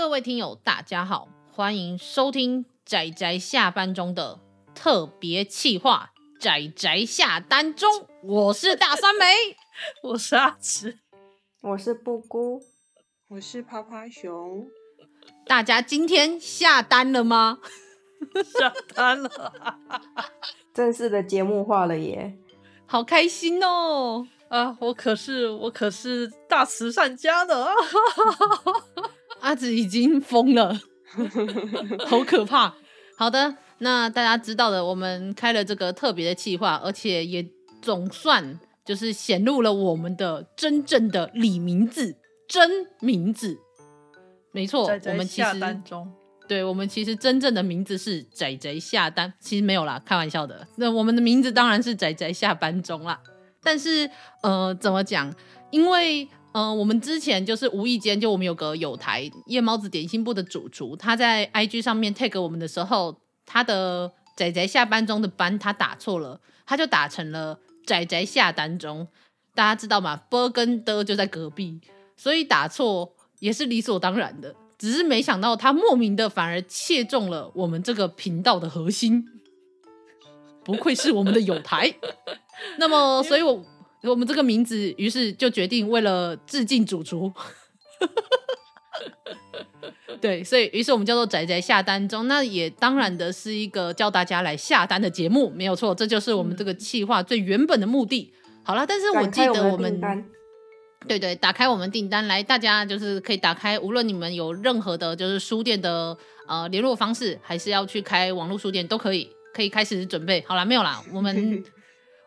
各位听友，大家好，欢迎收听仔仔下班中的特别企划《仔仔下单中》，我是大酸梅，我是阿直，我是布姑，我是趴趴熊。大家今天下单了吗？下单了，正式的节目化了耶，好开心哦！啊，我可是我可是大慈善家的啊！阿紫已经疯了，好可怕。好的，那大家知道的，我们开了这个特别的计划，而且也总算就是显露了我们的真正的李名字，真名字。没错，宅宅我们其实对，我们其实真正的名字是仔仔下单，其实没有啦，开玩笑的。那我们的名字当然是仔仔下班中啦。但是呃，怎么讲？因为呃，我们之前就是无意间，就我们有个友台夜猫子点心部的主厨，他在 IG 上面 tag 我们的时候，他的仔仔下班中的班他打错了，他就打成了仔仔下单中。大家知道吗？波跟的就在隔壁，所以打错。也是理所当然的，只是没想到他莫名的反而切中了我们这个频道的核心，不愧是我们的友台。那么，所以我我们这个名字，于是就决定为了致敬主厨，对，所以于是我们叫做仔仔下单中。那也当然的是一个叫大家来下单的节目，没有错，这就是我们这个企划最原本的目的。好了，但是我记得我们。对对，打开我们订单来，大家就是可以打开，无论你们有任何的，就是书店的呃联络方式，还是要去开网络书店，都可以，可以开始准备好了没有啦？我们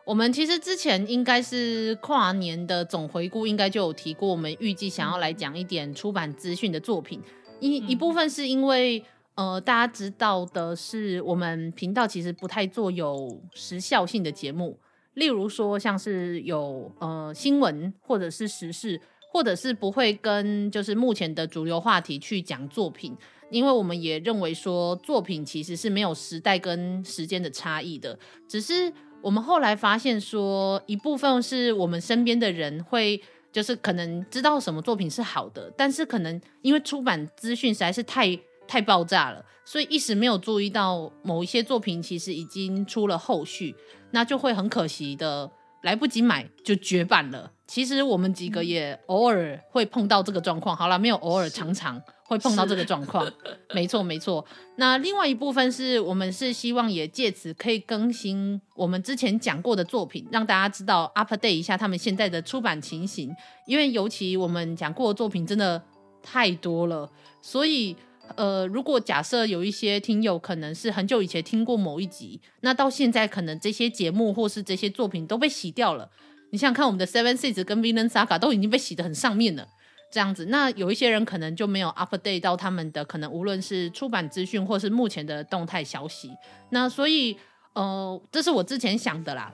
我们其实之前应该是跨年的总回顾，应该就有提过，我们预计想要来讲一点出版资讯的作品，一一部分是因为呃大家知道的是，我们频道其实不太做有时效性的节目。例如说，像是有呃新闻，或者是时事，或者是不会跟就是目前的主流话题去讲作品，因为我们也认为说作品其实是没有时代跟时间的差异的。只是我们后来发现说，一部分是我们身边的人会就是可能知道什么作品是好的，但是可能因为出版资讯实在是太太爆炸了，所以一时没有注意到某一些作品其实已经出了后续。那就会很可惜的，来不及买就绝版了。其实我们几个也偶尔会碰到这个状况。好了，没有偶尔，常常会碰到这个状况。没错，没错。那另外一部分是我们是希望也借此可以更新我们之前讲过的作品，让大家知道 update 一下他们现在的出版情形。因为尤其我们讲过的作品真的太多了，所以。呃，如果假设有一些听友可能是很久以前听过某一集，那到现在可能这些节目或是这些作品都被洗掉了。你想想看，我们的 Seven Seeds 跟 Vinland Saga 都已经被洗得很上面了，这样子，那有一些人可能就没有 update 到他们的可能无论是出版资讯或是目前的动态消息。那所以，呃，这是我之前想的啦，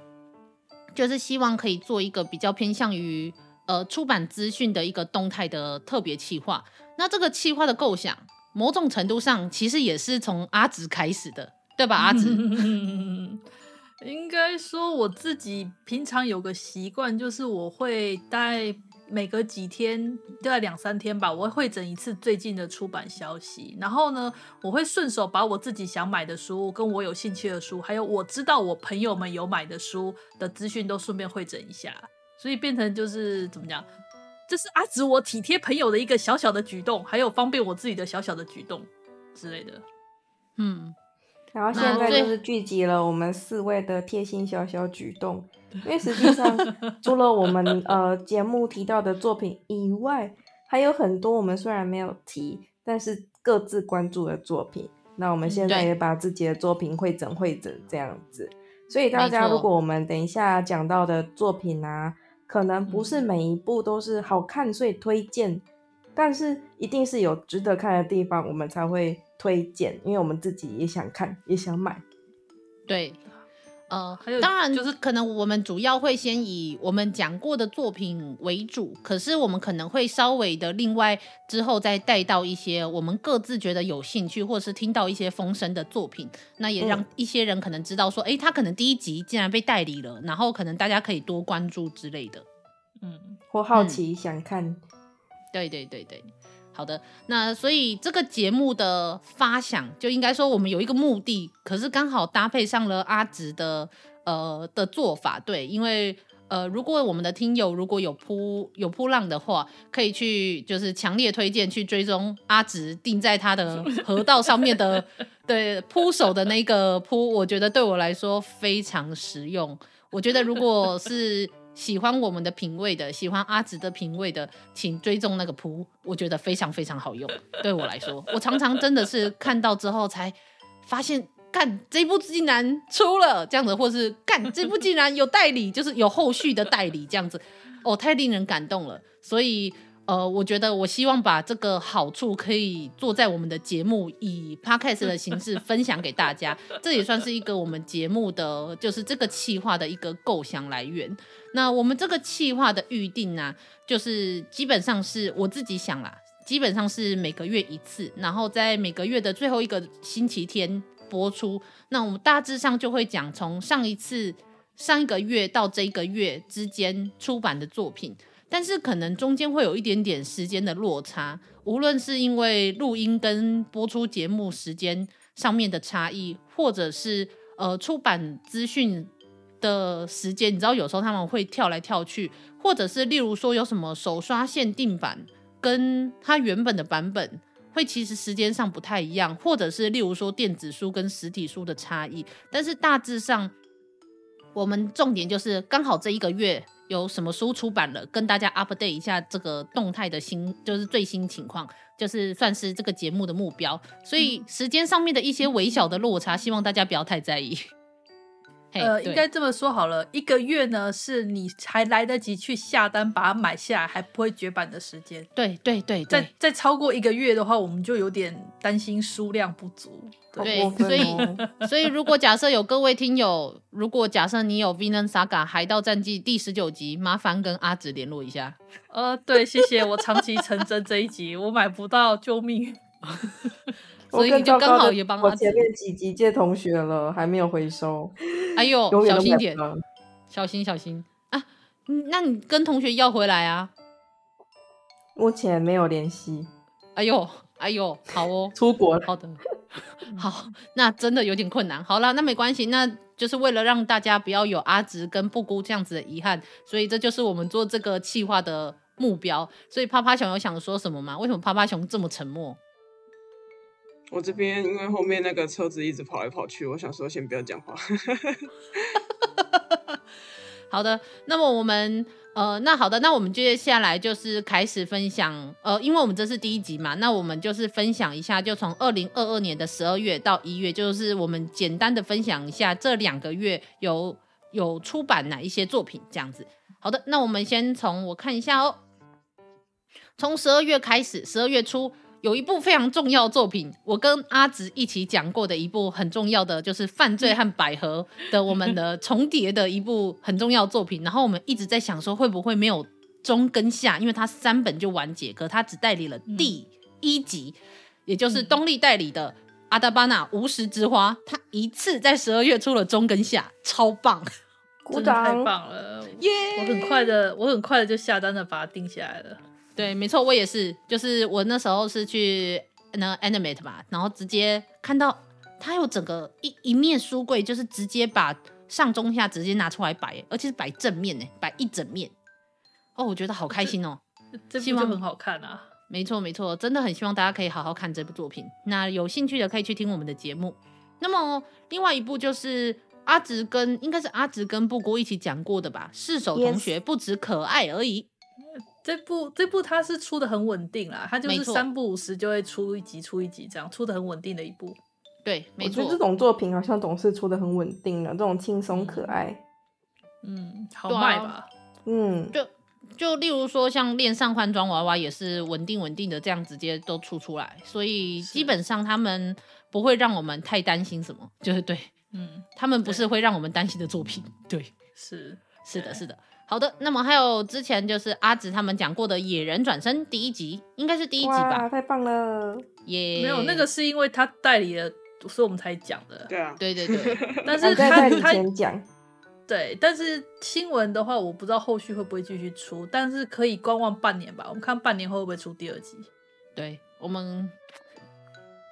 就是希望可以做一个比较偏向于呃出版资讯的一个动态的特别企划。那这个企划的构想。某种程度上，其实也是从阿直开始的，对吧？阿直，应该说我自己平常有个习惯，就是我会带每隔几天，大概两三天吧，我会汇整一次最近的出版消息。然后呢，我会顺手把我自己想买的书、跟我有兴趣的书，还有我知道我朋友们有买的书的资讯，都顺便会整一下。所以变成就是怎么讲？这是阿紫我体贴朋友的一个小小的举动，还有方便我自己的小小的举动之类的。嗯，然后现在就是聚集了我们四位的贴心小小举动，因为实际上除了我们呃节目提到的作品以外，还有很多我们虽然没有提，但是各自关注的作品。那我们现在也把自己的作品汇整汇整这样子，所以大家如果我们等一下讲到的作品啊。可能不是每一部都是好看，所以推荐，但是一定是有值得看的地方，我们才会推荐，因为我们自己也想看，也想买。对。呃，当然就是可能我们主要会先以我们讲过的作品为主，可是我们可能会稍微的另外之后再带到一些我们各自觉得有兴趣，或者是听到一些风声的作品，那也让一些人可能知道说，哎、嗯，他可能第一集竟然被代理了，然后可能大家可以多关注之类的，嗯，或好奇想看，对对对对。好的，那所以这个节目的发想就应该说我们有一个目的，可是刚好搭配上了阿直的呃的做法，对，因为呃如果我们的听友如果有铺有铺浪的话，可以去就是强烈推荐去追踪阿直定在他的河道上面的 对扑手的那个扑，我觉得对我来说非常实用。我觉得如果是。喜欢我们的品味的，喜欢阿紫的品味的，请追踪那个铺，我觉得非常非常好用。对我来说，我常常真的是看到之后才发现，干这部竟然出了这样子，或是干这部竟然有代理，就是有后续的代理这样子，哦，太令人感动了。所以。呃，我觉得我希望把这个好处可以做在我们的节目以 podcast 的形式分享给大家，这也算是一个我们节目的就是这个企划的一个构想来源。那我们这个企划的预定呢、就是基本上是我自己想啦，基本上是每个月一次，然后在每个月的最后一个星期天播出。那我们大致上就会讲从上一次上一个月到这一个月之间出版的作品。但是可能中间会有一点点时间的落差，无论是因为录音跟播出节目时间上面的差异，或者是呃出版资讯的时间，你知道有时候他们会跳来跳去，或者是例如说有什么手刷限定版跟它原本的版本会其实时间上不太一样，或者是例如说电子书跟实体书的差异，但是大致上我们重点就是刚好这一个月。有什么书出版了，跟大家 update 一下这个动态的新，就是最新情况，就是算是这个节目的目标。所以时间上面的一些微小的落差，希望大家不要太在意。呃，应该这么说好了，一个月呢是你还来得及去下单把它买下来，还不会绝版的时间。对对对，对，再再超过一个月的话，我们就有点担心数量不足。对，所以所以如果假设有各位听友，如果假设你有《Vinland Saga 海盗战记》第十九集，麻烦跟阿紫联络一下。呃，对，谢谢，我长期成真这一集我买不到，救命！所以就刚好也帮我前面几集借同学了，还没有回收。哎呦，小心点，小心小心啊！那你跟同学要回来啊？目前没有联系。哎呦，哎呦，好哦，出国了。好的，好，那真的有点困难。好了，那没关系，那就是为了让大家不要有阿直跟布姑这样子的遗憾，所以这就是我们做这个企划的目标。所以趴趴熊有想说什么吗？为什么趴趴熊这么沉默？我这边因为后面那个车子一直跑来跑去，我想说先不要讲话。好的，那么我们呃，那好的，那我们接下来就是开始分享呃，因为我们这是第一集嘛，那我们就是分享一下，就从二零二二年的十二月到一月，就是我们简单的分享一下这两个月有有出版哪一些作品这样子。好的，那我们先从我看一下哦，从十二月开始，十二月初。有一部非常重要作品，我跟阿直一起讲过的一部很重要的，就是《犯罪和百合》的我们的 重叠的一部很重要作品。然后我们一直在想说，会不会没有中跟下？因为它三本就完结，可它只代理了第一集，嗯、也就是东立代理的《阿达巴纳无实之花》，它一次在十二月出了中跟下，超棒，真的太棒了！耶！我很快的，我很快的就下单了，把它定下来了。对，没错，我也是，就是我那时候是去那 Animate 吧，然后直接看到它有整个一一面书柜，就是直接把上中下直接拿出来摆，而且是摆正面呢，摆一整面。哦，我觉得好开心哦，这部就很好看啊。没错没错，真的很希望大家可以好好看这部作品。那有兴趣的可以去听我们的节目。那么另外一部就是阿直跟应该是阿直跟布姑一起讲过的吧，《四手同学不止可爱而已》。这部这部它是出的很稳定啦，它就是三不五时就会出一集出一集这样，出的很稳定的一部。对，没错。我觉得这种作品好像总是出的很稳定的，这种轻松可爱，嗯，好卖吧？啊、嗯，就就例如说像恋上换装娃娃也是稳定稳定的这样直接都出出来，所以基本上他们不会让我们太担心什么，就是对，嗯，他们不是会让我们担心的作品，对，是是的是的。好的，那么还有之前就是阿紫他们讲过的《野人转身》第一集，应该是第一集吧？太棒了！耶、没有那个是因为他代理了，所以我们才讲的。对啊，对对对。但是他他讲，对，但是新闻的话，我不知道后续会不会继续出，但是可以观望半年吧。我们看半年后会不会出第二集？对我们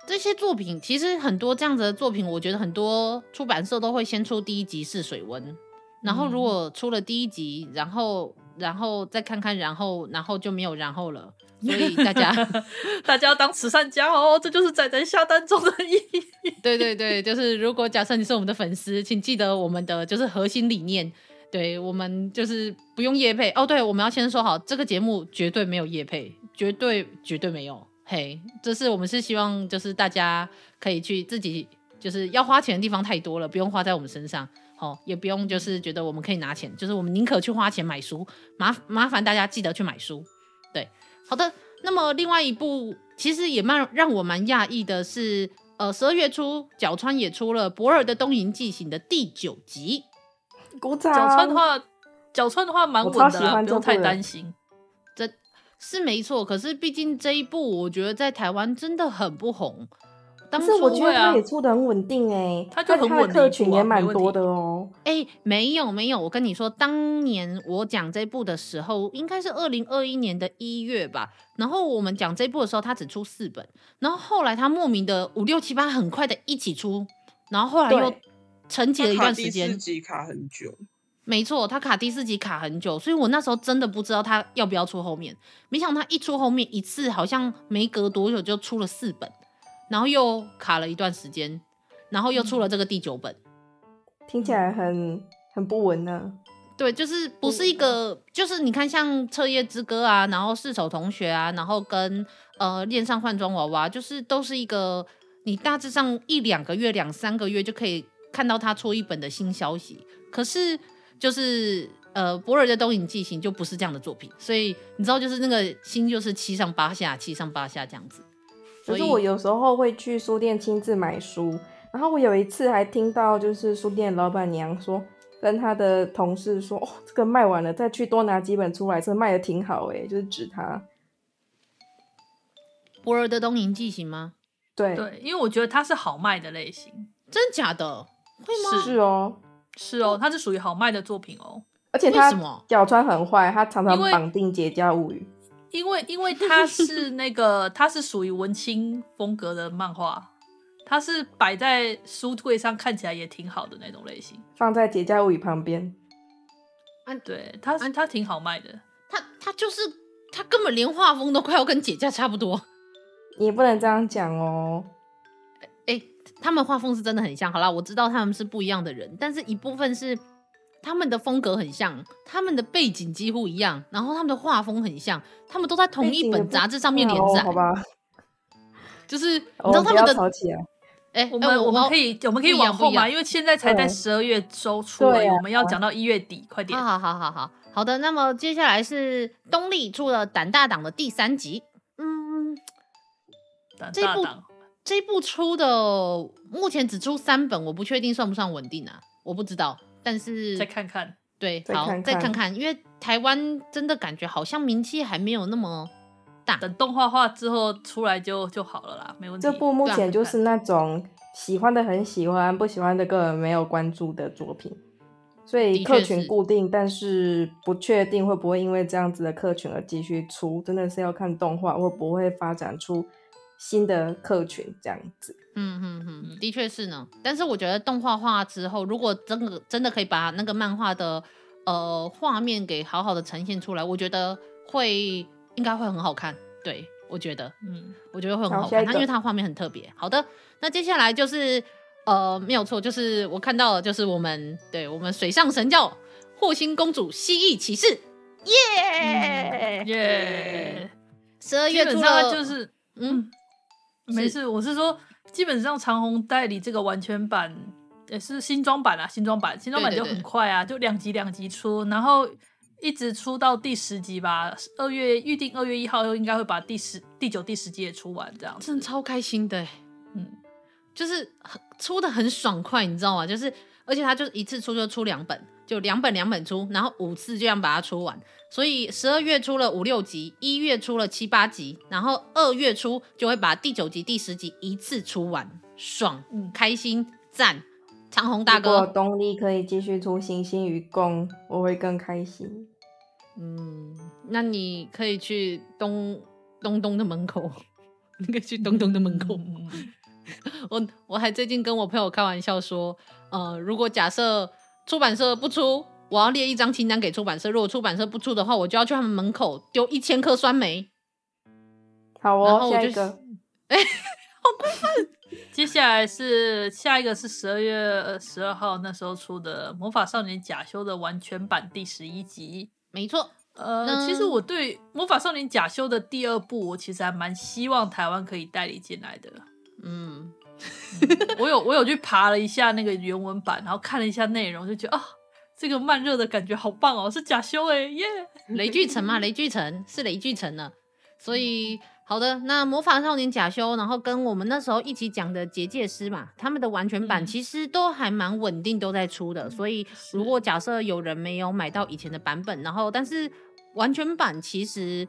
这些作品，其实很多这样子的作品，我觉得很多出版社都会先出第一集试水温，然后如果出了第一集，然后然后再看看，然后然后就没有然后了。所以大家 大家要当慈善家哦，这就是仔仔下单中的意义。对对对，就是如果假设你是我们的粉丝，请记得我们的就是核心理念。对，我们就是不用叶配哦。对，我们要先说好，这个节目绝对没有叶配，绝对绝对没有。嘿，这是我们是希望就是大家可以去自己就是要花钱的地方太多了，不用花在我们身上。好、哦，也不用就是觉得我们可以拿钱，就是我们宁可去花钱买书。麻麻烦大家记得去买书。对。好的，那么另外一部其实也蛮让我蛮讶异的是，呃，十二月初角川也出了《博尔的东瀛记行》的第九集。鼓掌。角川的话，角川的话蛮稳的啦，不用太担心。这是没错，可是毕竟这一部我觉得在台湾真的很不红。但是我觉得他也出的很稳定哎，他就很稳定，客群也蛮多的哦。哎，没有没有，我跟你说，当年我讲这部的时候，应该是二零二一年的一月吧。然后我们讲这部的时候，他只出四本，然后后来他莫名的五六七八很快的一起出，然后后来又沉寂了一段时间。第四集卡很久，没错，他卡第四集卡很久，所以我那时候真的不知道他要不要出后面。没想到他一出后面一次，好像没隔多久就出了四本。然后又卡了一段时间，然后又出了这个第九本，听起来很很不稳呢。对，就是不是一个，嗯、就是你看像《彻夜之歌》啊，然后《四手同学》啊，然后跟呃《恋上换装娃娃》，就是都是一个你大致上一两个月、两三个月就可以看到他出一本的新消息。可是就是呃《博尔的东影记行》就不是这样的作品，所以你知道，就是那个心就是七上八下，七上八下这样子。可是我有时候会去书店亲自买书，然后我有一次还听到，就是书店老板娘说，跟她的同事说，哦，这个卖完了，再去多拿几本出来，这卖的挺好诶，就是指他。博尔的东瀛记行吗？对对，因为我觉得它是好卖的类型，真假的？会吗？是哦，是哦，它是属于好卖的作品哦，而且他角川很坏，他常常绑定节假物语。因为因为它是那个，它是属于文青风格的漫画，它是摆在书柜上看起来也挺好的那种类型，放在《节假物语》旁边。啊，对，它它挺好卖的，它它就是它根本连画风都快要跟节假差不多，你也不能这样讲哦。哎、欸，他们画风是真的很像。好啦，我知道他们是不一样的人，但是一部分是。他们的风格很像，他们的背景几乎一样，然后他们的画风很像，他们都在同一本杂志上面连载，好吧？就是你知道他们的，哎、欸，我们我们可以我们可以往后嘛，因为现在才在十二月周初而已，我们要讲到一月底，快点！好好好好好。的，那么接下来是东立出了胆大党的第三集，嗯，这部这部出的目前只出三本，我不确定算不算稳定啊，我不知道。但是再看看，对，好，再看看，再看看，因为台湾真的感觉好像名气还没有那么大。等动画化之后出来就就好了啦，没问题。这部目前就是那种喜欢的很喜欢，不喜欢的个人没有关注的作品，所以客群固定，但是不确定会不会因为这样子的客群而继续出，真的是要看动画会不会发展出新的客群这样子。嗯嗯嗯，的确是呢。但是我觉得动画化之后，如果真的真的可以把那个漫画的呃画面给好好的呈现出来，我觉得会应该会很好看。对，我觉得，嗯，我觉得会很好看。它因为它画面很特别。好的，那接下来就是呃没有错，就是我看到了就是我们对我们水上神教霍星公主蜥蜴骑士，耶耶！十二月初就是嗯，嗯没事，我是说。基本上长虹代理这个完全版也是新装版啊，新装版，新装版就很快啊，对对对，就两集两集出，然后一直出到第十集吧。二月预定二月一号，又应该会把第十、第九、第十集也出完，这样真的超开心的，嗯，就是出的很爽快，你知道吗？就是而且他就一次出就出两本，就两本两本出，然后五次就这样把它出完。所以十二月出了五六集，一月出了七八集，然后二月初就会把第九集、第十集一次出完，爽，嗯，开心，赞，长虹大哥。如果东立可以继续出《星星与共》，我会更开心。嗯，那你可以去东东东的门口 你可以去东东的门口。嗯 我我还最近跟我朋友开玩笑说，呃，如果假设出版社不出，我要列一张清单给出版社。如果出版社不出的话，我就要去他们门口丢一千颗酸梅。好哦，然后我就下一个，哎、欸，好过分！接下来是下一个是十二月十二号那时候出的《魔法少年假修》的完全版第十一集。没错，呃，嗯、其实我对《魔法少年假修》的第二部，我其实还蛮希望台湾可以代理进来的。嗯，嗯，我有我有去爬了一下那个原文版，然后看了一下内容，就觉得啊，这个慢热的感觉好棒哦，是假修哎耶！雷巨城嘛，雷巨城是雷巨城呢，所以好的，那魔法少年假修，然后跟我们那时候一起讲的结界师嘛，他们的完全版其实都还蛮稳定，都在出的，所以如果假设有人没有买到以前的版本，然后但是完全版其实。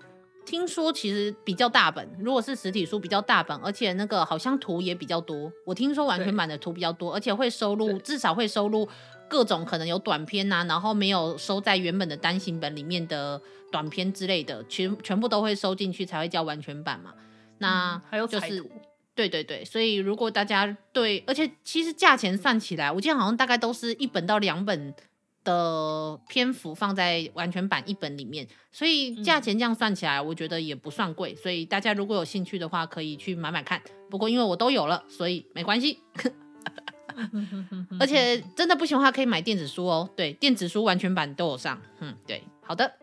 听说其实比较大本，如果是实体书比较大本，而且那个好像图也比较多。我听说完全版的图比较多，而且会收录，至少会收录各种可能有短篇呐、啊，然后没有收在原本的单行本里面的短篇之类的，全全部都会收进去才会叫完全版嘛。那、嗯、还有就是对对对，所以如果大家对，而且其实价钱算起来，我记得好像大概都是一本到两本。的篇幅放在完全版一本里面，所以价钱这样算起来，我觉得也不算贵。所以大家如果有兴趣的话，可以去买买看。不过因为我都有了，所以没关系。而且真的不行的话，可以买电子书哦。对，电子书完全版都有上。嗯，对，好的。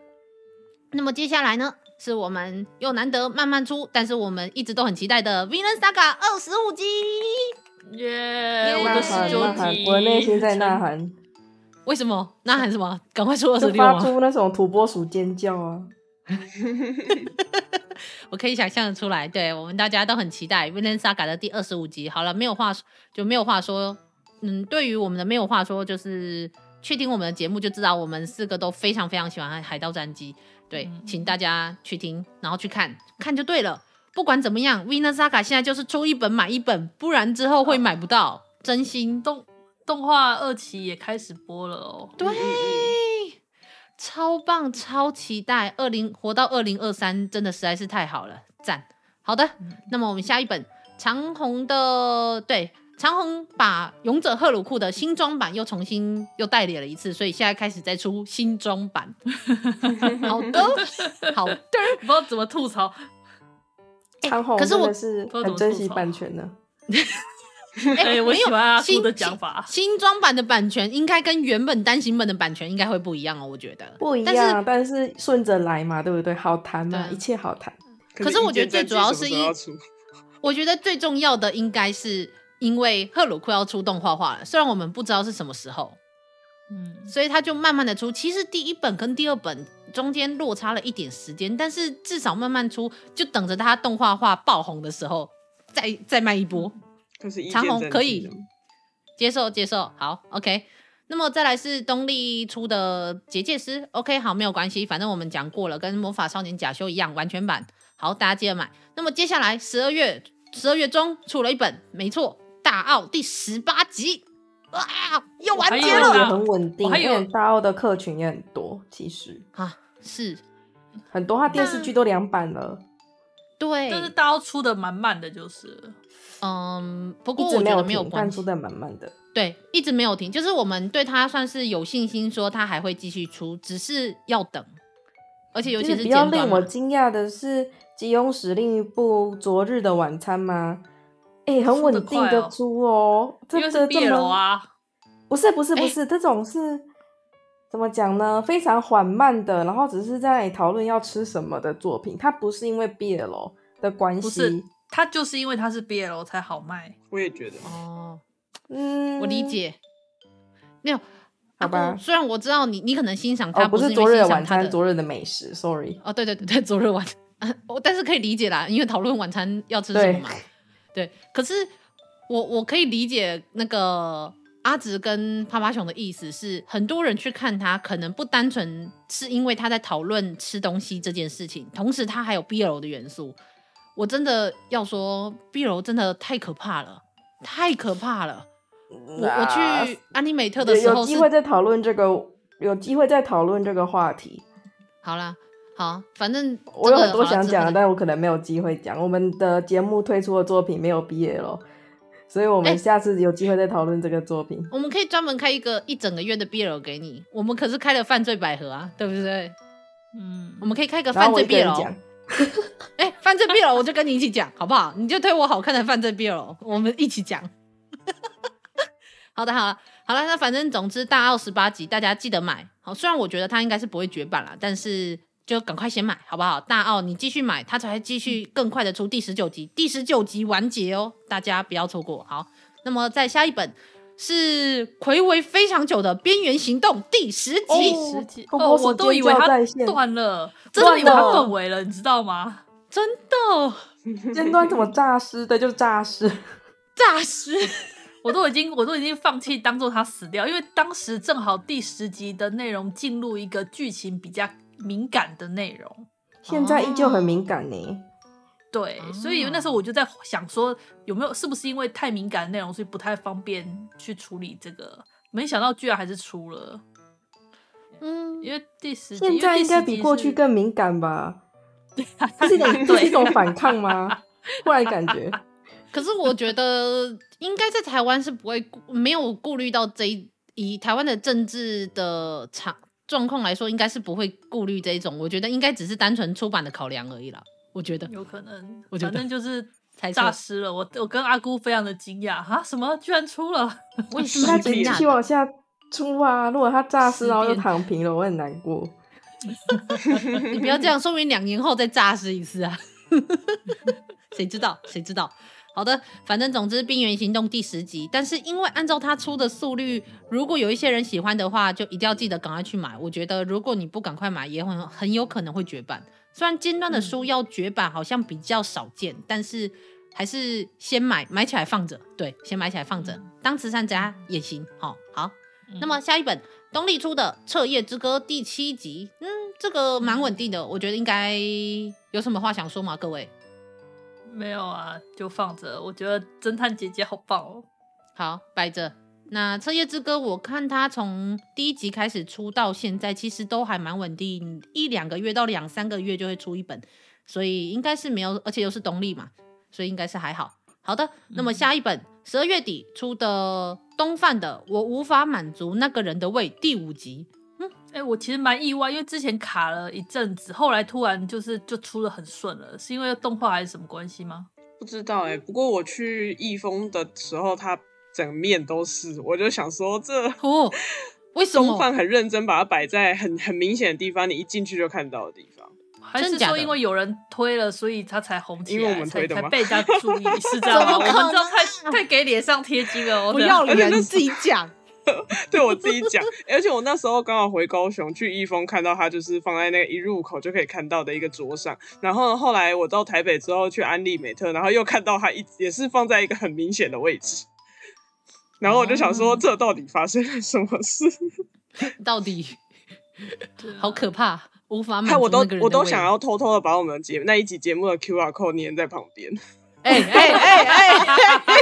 那么接下来呢，是我们又难得慢慢出，但是我们一直都很期待的《Vinland Saga》二十五集。耶！我的十九集，我的内心在呐喊。为什么？呐喊什么？赶快出二十六发出那种土拨鼠尖叫啊！我可以想象的出来，对我们大家都很期待《Vinland Saga》的第二十五集。好了，没有话说，就没有话说。嗯，对于我们的没有话说，就是去听我们的节目就知道，我们四个都非常非常喜欢《海盗战机》。对，嗯、请大家去听，然后去看，看就对了。不管怎么样，《Vinland Saga》现在就是出一本买一本，不然之后会买不到。哦、真心都。动画二期也开始播了哦，对，超棒，超期待！二零活到二零二三，真的实在是太好了，赞！好的，嗯、那么我们下一本长虹的，对，长虹把勇者赫鲁库的新装版又重新又代理了一次，所以现在开始再出新装版。好的，好的，不知道怎么吐槽。长虹可是我是很珍惜版权的。哎、欸，我喜欢阿叔的讲法。新装版的版权应该跟原本单行本的版权应该会不一样哦，我觉得不一样，但是顺着来嘛，对不对？好谈嘛，一切好谈。可是我觉得最主要是因，我觉得最重要的应该是因为赫鲁库要出动画画了，虽然我们不知道是什么时候，嗯，所以他就慢慢的出。其实第一本跟第二本中间落差了一点时间，但是至少慢慢出，就等着他动画画爆红的时候再再卖一波。嗯长虹可以接受接受，好，OK。那么再来是东立出的结界师，OK，好，没有关系，反正我们讲过了，跟魔法少年假修一样，完全版。好，大家记得买。那么接下来十二月十二月中出了一本，没错，大奥第十八集，哇，又完结了，也很稳定，还有大奥的客群也很多，其实啊是很多，他电视剧都两版了，对，但是大奥出的满满的，就是。嗯，不过我觉得没有关系，出的满满的。对，一直没有停，就是我们对他算是有信心，说他还会继续出，只是要等。而且尤其是比较令我惊讶的是，吉永史另一部《昨日的晚餐》吗？哎、欸，很稳定的出哦，这个是 BL 啊？不是不是不是，欸、这种是怎么讲呢？非常缓慢的，然后只是在讨论要吃什么的作品，它不是因为 BL 的关系。它就是因为它是 BL 才好卖，我也觉得哦，嗯，我理解。没有，好吧。虽然我知道你，你可能欣赏它不是昨日的晚餐，昨日的美食。Sorry，哦，对对对对，昨日晚餐，但是可以理解啦，因为讨论晚餐要吃什么嘛。对，可是我我可以理解那个阿直跟趴趴熊的意思是，很多人去看他，可能不单纯是因为他在讨论吃东西这件事情，同时他还有 BL 的元素。我真的要说，BL 真的太可怕了，太可怕了。我我去安妮美特的时候，有机会再讨论这个，有机会再讨论这个话题。好啦，好，反正我有很多想讲的，但我可能没有机会讲。我们的节目推出的作品没有 BL，所以我们下次有机会再讨论这个作品。欸、我们可以专门开一个一整个月的 BL 给你。我们可是开了犯罪百合啊，对不对？嗯，我们可以开个犯罪 BL。哎、欸，犯罪 BL 我就跟你一起讲，好不好？你就推我好看的犯罪 BL，我们一起讲。好的，好了，好了，那反正总之大奥十八集大家记得买。好，虽然我觉得它应该是不会绝版啦，但是就赶快先买，好不好？大奥你继续买，它才会继续更快的出第十九集，第十九集完结哦，大家不要错过。好，那么再下一本是睽违非常久的《边缘行动》第十集，哦、十集。哦，我都以为它断了，真的以为它断尾了，你知道吗？真的，尖端怎么诈尸？的就诈尸，诈尸，我都已经我都已经放弃当做他死掉，因为当时正好第十集的内容进入一个剧情比较敏感的内容，现在依旧很敏感呢、哦。对，所以那时候我就在想说，有没有是不是因为太敏感的内容，所以不太方便去处理这个？没想到居然还是出了，嗯，因为第十集现在应该比过去更敏感吧。这是一种，这是一种反抗吗？忽然感觉，可是我觉得应该在台湾是不会没有顾虑到这一，以台湾的政治的场状况来说，应该是不会顾虑这一种。我觉得应该只是单纯出版的考量而已啦。我觉得有可能，我觉得反正就是才诈尸了。我我跟阿姑非常的惊讶啊，什么居然出了？为 什么他继续往下出啊？如果他诈尸然后又躺平了，我很难过。你不要这样，说明两年后再诈尸一次啊！谁知道？谁知道？好的，反正总之《冰原行动》第十集，但是因为按照它出的速率，如果有一些人喜欢的话，就一定要记得赶快去买。我觉得如果你不赶快买，也很很有可能会绝版。虽然尖端的书要绝版好像比较少见，嗯、但是还是先买买起来放着。对，先买起来放着，当慈善家也行。好，好，那么下一本。东立出的《彻夜之歌》第七集，嗯，这个蛮稳定的，我觉得应该有什么话想说吗？各位？没有啊，就放着。我觉得侦探姐姐好棒哦。好，摆着。那《彻夜之歌》，我看它从第一集开始出到现在，其实都还蛮稳定，一两个月到两三个月就会出一本，所以应该是没有，而且又是东立嘛，所以应该是还好。好的，那么下一本十二月底出的。东贩的我无法满足那个人的胃第五集，嗯，哎、欸，我其实蛮意外，因为之前卡了一阵子，后来突然就是就出的很顺了，是因为动画还是什么关系吗？不知道哎、欸，不过我去易峰的时候，它整面都是，我就想说这哦，为什么？东贩很认真把它摆在很很明显的地方，你一进去就看到的地方。还是说因为有人推了，所以他才红起来，因为我们推的才，才被大家注意，是这 样吗？我们这太太给脸上贴金了，不要脸，你自己讲。对，我自己讲。而且我那时候刚好回高雄去义丰，看到它就是放在那个一入口就可以看到的一个桌上。然后后来我到台北之后去安利美特，然后又看到它一也是放在一个很明显的位置。然后我就想说，这到底发生了什么事？到底好可怕。无法买，我都我都想要偷偷的把我们节那一集节目的 QR code 粘在旁边。哎哎哎哎哎哎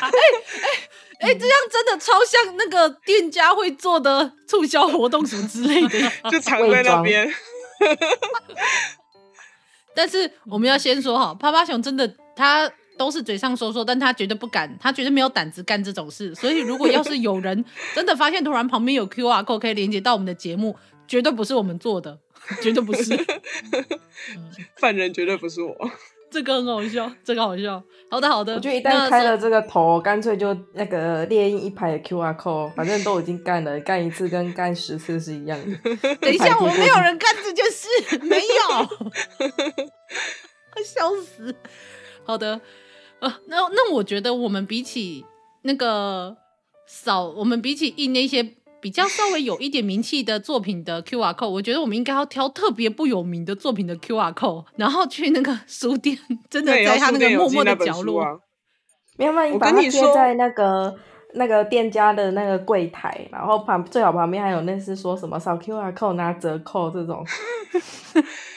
哎！这样真的超像那个店家会做的促销活动什么之类的，就藏在那边。但是我们要先说哈，趴趴熊真的他都是嘴上说说，但他绝对不敢，他绝对没有胆子干这种事。所以如果要是有人真的发现突然旁边有 QR code 可以连接到我们的节目。绝对不是我们做的，绝对不是。犯人绝对不是我。这个很好笑，这个好笑。好的，好的。我觉得一旦开了这个头，干脆就那个列印一排的 QR code，反正都已经干了，干一次跟干十次是一样的。等一下，我没有人干这件事，没有。笑死。好的，呃，那那我觉得我们比起那个扫，我们比起印那些。比较稍微有一点名气的作品的 QR code，我觉得我们应该要挑特别不有名的作品的 QR code，然后去那个书店，真的在他那个默默的角落。啊、没有办法，你把它贴在那个那个店家的那个柜台，然后旁最好旁边还有那是说什么扫 QR code 拿折扣这种。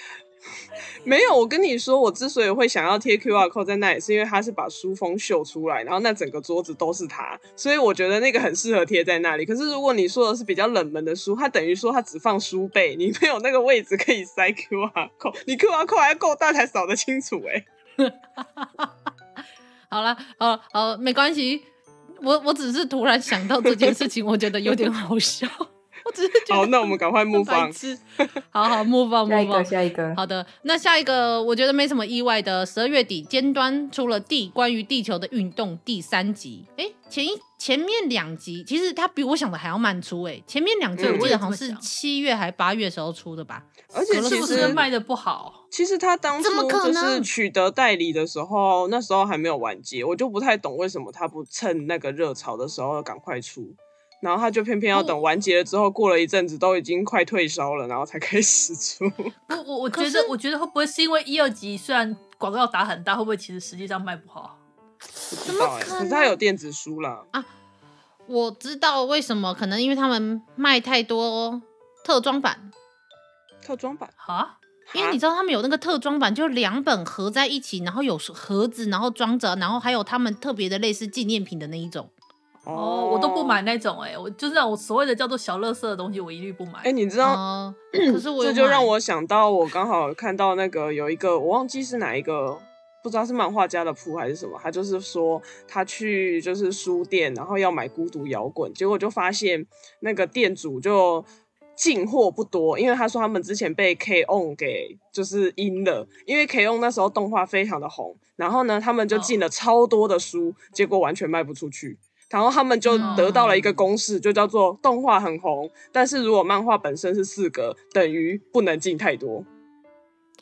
没有，我跟你说，我之所以会想要贴 QR code 在那里，是因为他是把书封秀出来，然后那整个桌子都是他，所以我觉得那个很适合贴在那里。可是如果你说的是比较冷门的书，它等于说它只放书背，你没有那个位置可以塞 QR code，你 QR code 还要够大才扫得清楚 哎。好了，好好，没关系，我我只是突然想到这件事情，我觉得有点好笑。我只是觉得好，那我们赶快 move on。好好 move on，下一个，下一个。好的，那下一个我觉得没什么意外的。十二月底，尖端出了地关于地球的运动第三集。哎、欸，前一前面两集其实它比我想的还要慢出。哎，前面两集我记得好像是七月还八月时候出的吧？而且其实卖的不好。其实他当初就是取得代理的时候，那时候还没有完结，我就不太懂为什么他不趁那个热潮的时候赶快出。然后他就偏偏要等完结了之后，过了一阵子都已经快退烧了，然后才开始出。我我我觉得，我觉得会不会是因为一二集虽然广告打很大，会不会其实实际上卖不好？不知道哎、欸，可是他有电子书啦。啊，我知道为什么，可能因为他们卖太多特装版。特装版啊？因为你知道他们有那个特装版，就两本合在一起，然后有盒子，然后装着，然后还有他们特别的类似纪念品的那一种。哦，我都不买那种哎、欸，我就是我所谓的叫做小乐色的东西，我一律不买。哎、欸，你知道，呃、可是我这就让我想到，我刚好看到那个有一个，我忘记是哪一个，不知道是漫画家的铺还是什么，他就是说他去就是书店，然后要买孤独摇滚，结果就发现那个店主就进货不多，因为他说他们之前被 K-On 给就是阴了，因为 K-On 那时候动画非常的红，然后呢，他们就进了超多的书，哦、结果完全卖不出去。然后他们就得到了一个公式，就叫做动画很红，但是如果漫画本身是四格，等于不能进太多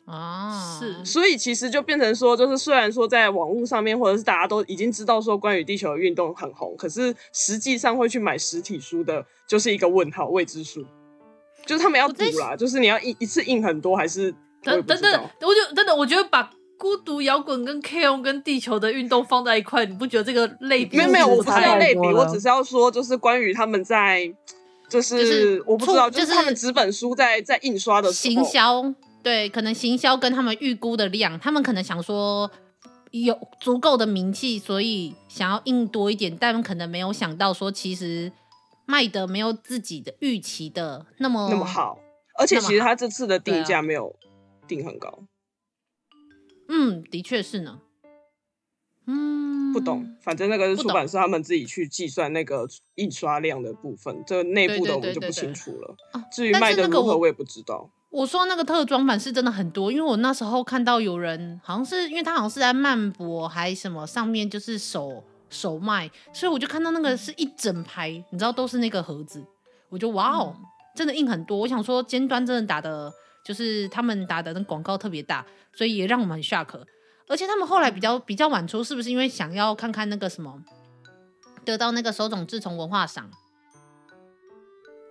啊。是，所以其实就变成说，就是虽然说在网络上面或者是大家都已经知道说关于地球的运动很红，可是实际上会去买实体书的，就是一个问号，未知数。就是他们要赌啦，就是你要一一次印很多，还是等等等，我就真的我觉得把。孤独摇滚跟 K-On 跟地球的运动放在一块，你不觉得这个类比？没有没有，我不是要类比，我只是要说，就是关于他们在，就是、就是、我不知道，就是他们纸本书在在印刷的时候，行销对，可能行销跟他们预估的量，他们可能想说有足够的名气，所以想要印多一点，但可能没有想到说，其实卖的没有自己的预期的那么那么好，而且其实他这次的定价没有定很高。嗯，的确是呢。嗯，不懂，反正那个是出版社他们自己去计算那个印刷量的部分，这内部的我们就不清楚了。至于卖的如何，我也不知道。我说那个特装版是真的很多，因为我那时候看到有人好像是因为他好像是在漫博还什么上面就是手手卖，所以我就看到那个是一整排，你知道都是那个盒子，我就哇哦，真的印很多。我想说尖端真的打的。就是他们打的那广告特别大，所以也让我们很 shock。而且他们后来比较比较晚出，是不是因为想要看看那个什么，得到那个手冢治虫文化赏，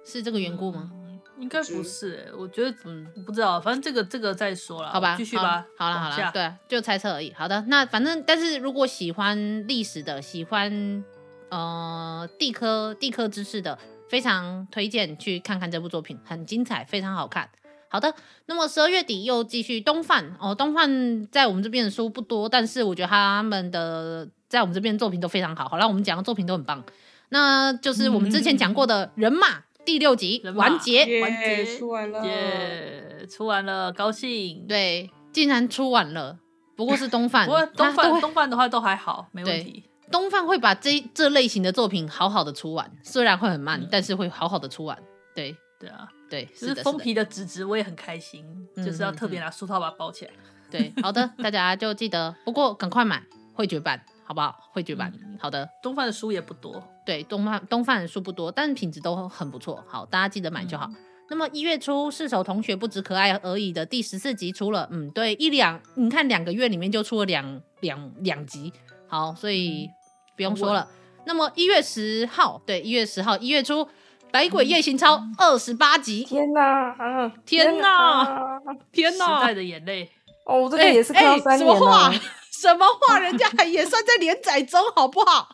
是这个缘故吗？嗯、应该不是、欸，我觉得嗯，不知道，反正这个这个再说了，好吧，继续吧。好了好了，对，就猜测而已。好的，那反正但是如果喜欢历史的，喜欢呃地科地科知识的，非常推荐去看看这部作品，很精彩，非常好看。好的，那么十二月底又继续东贩哦，东贩在我们这边的书不多，但是我觉得他们的在我们这边的作品都非常好。好了，我们讲的作品都很棒，那就是我们之前讲过的人马、嗯、第六集完结，完结出完了，耶，出完了，高兴，对，竟然出完了，不过是东贩，不过东贩东贩的话都还好，没问题。东贩会把这这类型的作品好好的出完，虽然会很慢，嗯、但是会好好的出完，对，对啊。对，是封皮的纸质，我也很开心，嗯、就是要特别拿书套把它包起来。对，好的，大家就记得，不过赶快买会绝版，好不好？会绝版，嗯、好的。东贩的书也不多，对，东贩东贩的书不多，但品质都很不错。好，大家记得买就好。嗯、那么一月初，四手同学不止可爱而已的第十四集出了，嗯，对，一两，你看两个月里面就出了两两两集，好，所以不用说了。嗯、那么一月十号，对，一月十号，一月初。《百鬼夜行抄》二十八集，天哪！天哪！天哪！时代的眼泪哦，这个也是看了三年了。什么话？什么话？人家还也算在连载中，好不好？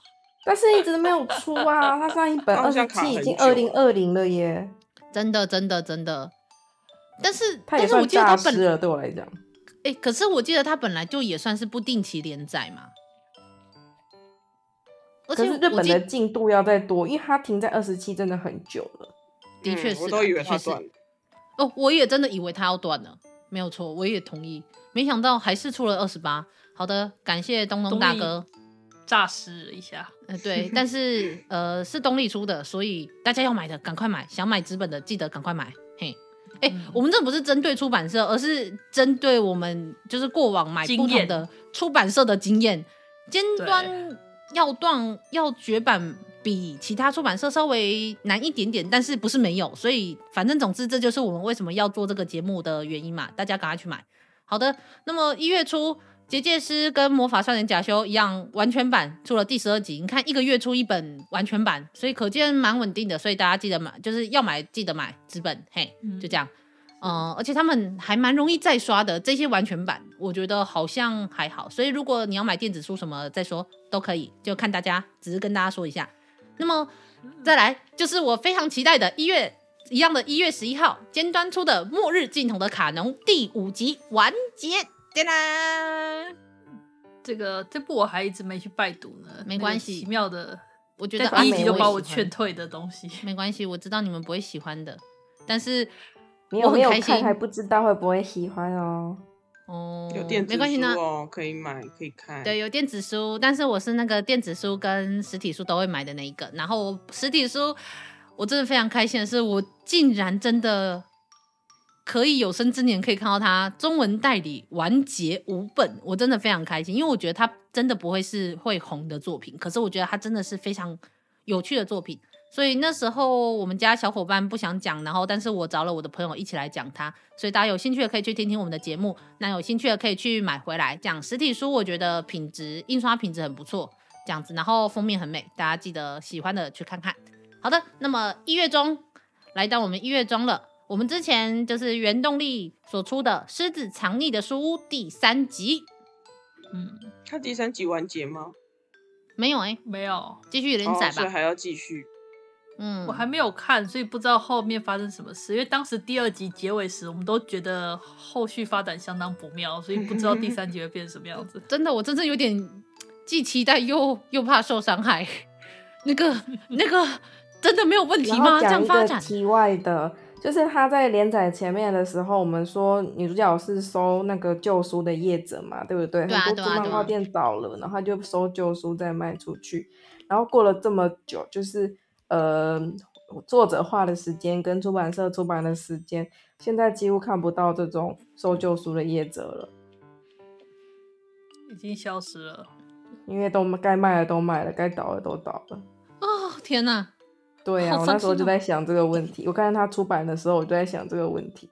但是一直都没有出啊！他上一本二十七已经二零二零了耶！真的，真的，真的。但是，他也算大师了，对我来讲。哎、欸，可是我记得他本来就也算是不定期连载嘛。而且可是日本的进度要再多，因为它停在二十七真的很久了。的确是、嗯，我都以为它断了。哦，我也真的以为它要断了，没有错，我也同意。没想到还是出了二十八。好的，感谢东东大哥，诈尸了一下。呃，对，但是 呃是东立出的，所以大家要买的赶快买，想买纸本的记得赶快买。嘿，哎、欸嗯，我们这不是针对出版社，而是针对我们就是过往买不同的出版社的经验，尖端。要断要绝版比其他出版社稍微难一点点，但是不是没有，所以反正总之这就是我们为什么要做这个节目的原因嘛，大家赶快去买。好的，那么一月初《结界师》跟《魔法少年贾修》一样完全版出了第十二集，你看一个月出一本完全版，所以可见蛮稳定的，所以大家记得买，就是要买记得买纸本，嘿，就这样。而且他们还蛮容易再刷的，这些完全版我觉得好像还好，所以如果你要买电子书什么再说都可以，就看大家，只是跟大家说一下。那么再来就是我非常期待的一月一样的一月十一号尖端出的《末日尽头的卡农》第五集完结，对啦。这个这部我还一直没去拜读呢，没关系，那个、奇妙的，我觉得第一集就把我劝退的东西，没关系，我知道你们不会喜欢的，但是。你有没有看还不知道会不会喜欢哦。哦，有电子书哦，可以买可以看。对，有电子书，但是我是那个电子书跟实体书都会买的那一个。然后实体书，我真的非常开心的是，我竟然真的可以有生之年可以看到它中文代理完结五本，我真的非常开心，因为我觉得它真的不会是会红的作品，可是我觉得它真的是非常有趣的作品。所以那时候我们家小伙伴不想讲，然后但是我找了我的朋友一起来讲它，所以大家有兴趣的可以去听听我们的节目，那有兴趣的可以去买回来。讲实体书，我觉得品质印刷品质很不错，这样子，然后封面很美，大家记得喜欢的去看看。好的，那么一月中来到我们一月中了，我们之前就是原动力所出的《狮子藏匿的书屋》第三集，嗯，它第三集完结吗？没有哎、欸，没有，继续连载吧，哦、所以还要继续。嗯，我还没有看，所以不知道后面发生什么事。因为当时第二集结尾时，我们都觉得后续发展相当不妙，所以不知道第三集会变成什么样子。真的，我真的有点既期待又又怕受伤害。那个那个真的没有问题吗？这样发展？题外的，就是他在连载前面的时候，我们说女主角是收那个旧书的业者嘛，对不对？对啊，很多漫画店倒了，然后他就收旧书再卖出去。然后过了这么久，就是。呃，作者画的时间跟出版社出版的时间，现在几乎看不到这种收旧书的业者了，已经消失了。因为都该卖的都卖了，该倒的都倒了。哦，天哪！对呀、啊，我那时候就在想这个问题。我看到他出版的时候，我就在想这个问题。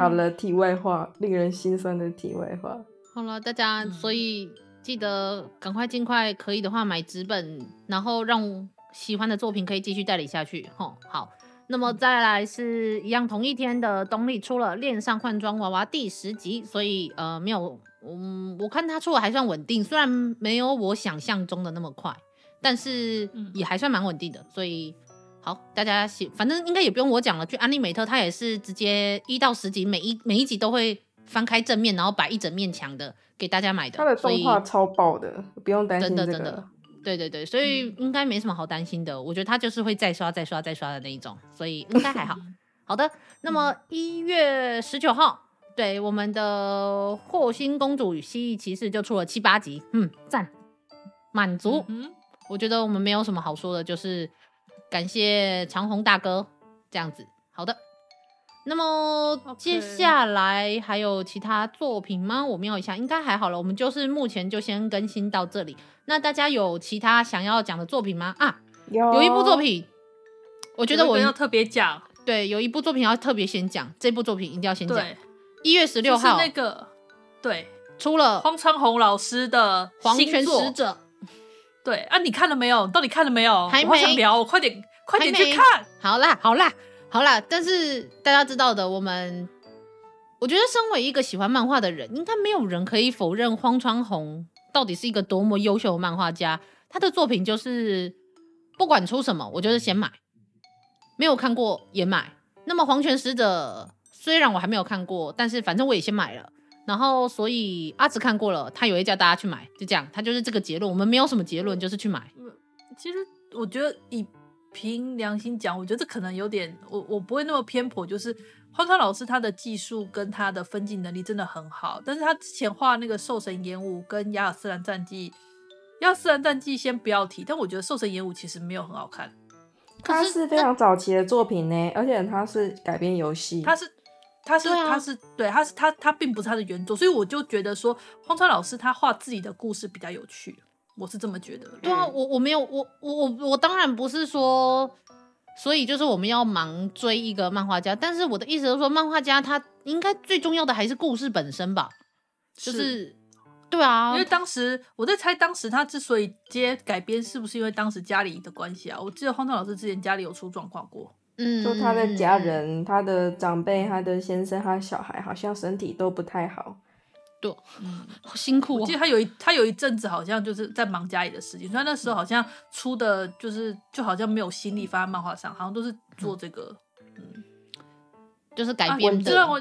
好了，题外话，令人心酸的题外话。好了，大家，所以记得赶快尽快可以的话买纸本，然后让。喜欢的作品可以继续代理下去，吼，好，那么再来是一样同一天的东立出了《恋上换装娃娃》第十集，所以呃没有，嗯，我看他出的还算稳定，虽然没有我想象中的那么快，但是也还算蛮稳定的，所以好，大家喜，反正应该也不用我讲了，去安利美特，他也是直接一到十集，每一每一集都会翻开正面，然后摆一整面墙的给大家买的，他的动画超爆的，不用担心这个。真的真的对对对，所以应该没什么好担心的。我觉得他就是会再刷、再刷、再刷的那一种，所以应该还好。好的，那么一月十九号，对我们的《霍星公主与蜥蜴骑士》就出了七八集，嗯，赞，满足。嗯，我觉得我们没有什么好说的，就是感谢长虹大哥这样子。好的。那么接下来还有其他作品吗？我瞄一下，应该还好了。我们就是目前就先更新到这里。那大家有其他想要讲的作品吗？啊，有，有一部作品，我觉得我要特别讲。对，有一部作品要特别先讲，这部作品一定要先讲。一月十六号，就是、那个对，出了荒川弘老师的《黄泉使者》。对啊，你看了没有？到底看了没有？还没。我想聊，快点，快点去看。好啦，好啦。好啦，但是大家知道的，我们我觉得身为一个喜欢漫画的人，应该没有人可以否认荒川弘到底是一个多么优秀的漫画家。他的作品就是不管出什么，我就是先买，没有看过也买。那么《黄泉使者》虽然我还没有看过，但是反正我也先买了。然后所以阿紫看过了，他有一家大家去买，就这样，他就是这个结论。我们没有什么结论，就是去买。其实我觉得以凭良心讲，我觉得这可能有点，我我不会那么偏颇，就是。荒川老师他的技术跟他的分镜能力真的很好，但是他之前画那个《兽神演武》跟《亚尔斯兰战记》，《亚尔斯兰战记》先不要提，但我觉得《兽神演武》其实没有很好看。它是非常早期的作品呢，而且它是改编游戏，它是，它是，它是，对，它是，它，它并不是他的原作，所以我就觉得说，荒川老师他画自己的故事比较有趣，我是这么觉得。对啊，我我没有，我我我我当然不是说。所以就是我们要忙追一个漫画家，但是我的意思是说，漫画家他应该最重要的还是故事本身吧？就是，是对啊，因为当时我在猜，当时他之所以接改编，是不是因为当时家里的关系啊？我记得荒川老师之前家里有出状况过，嗯，就他的家人、他的长辈、他的先生、他的小孩好像身体都不太好。对，嗯，好辛苦、哦。我记得他有一他有一阵子好像就是在忙家里的事情，所以那时候好像出的就是就好像没有心力放在漫画上，好像都是做这个，嗯，嗯就是改编的。这让我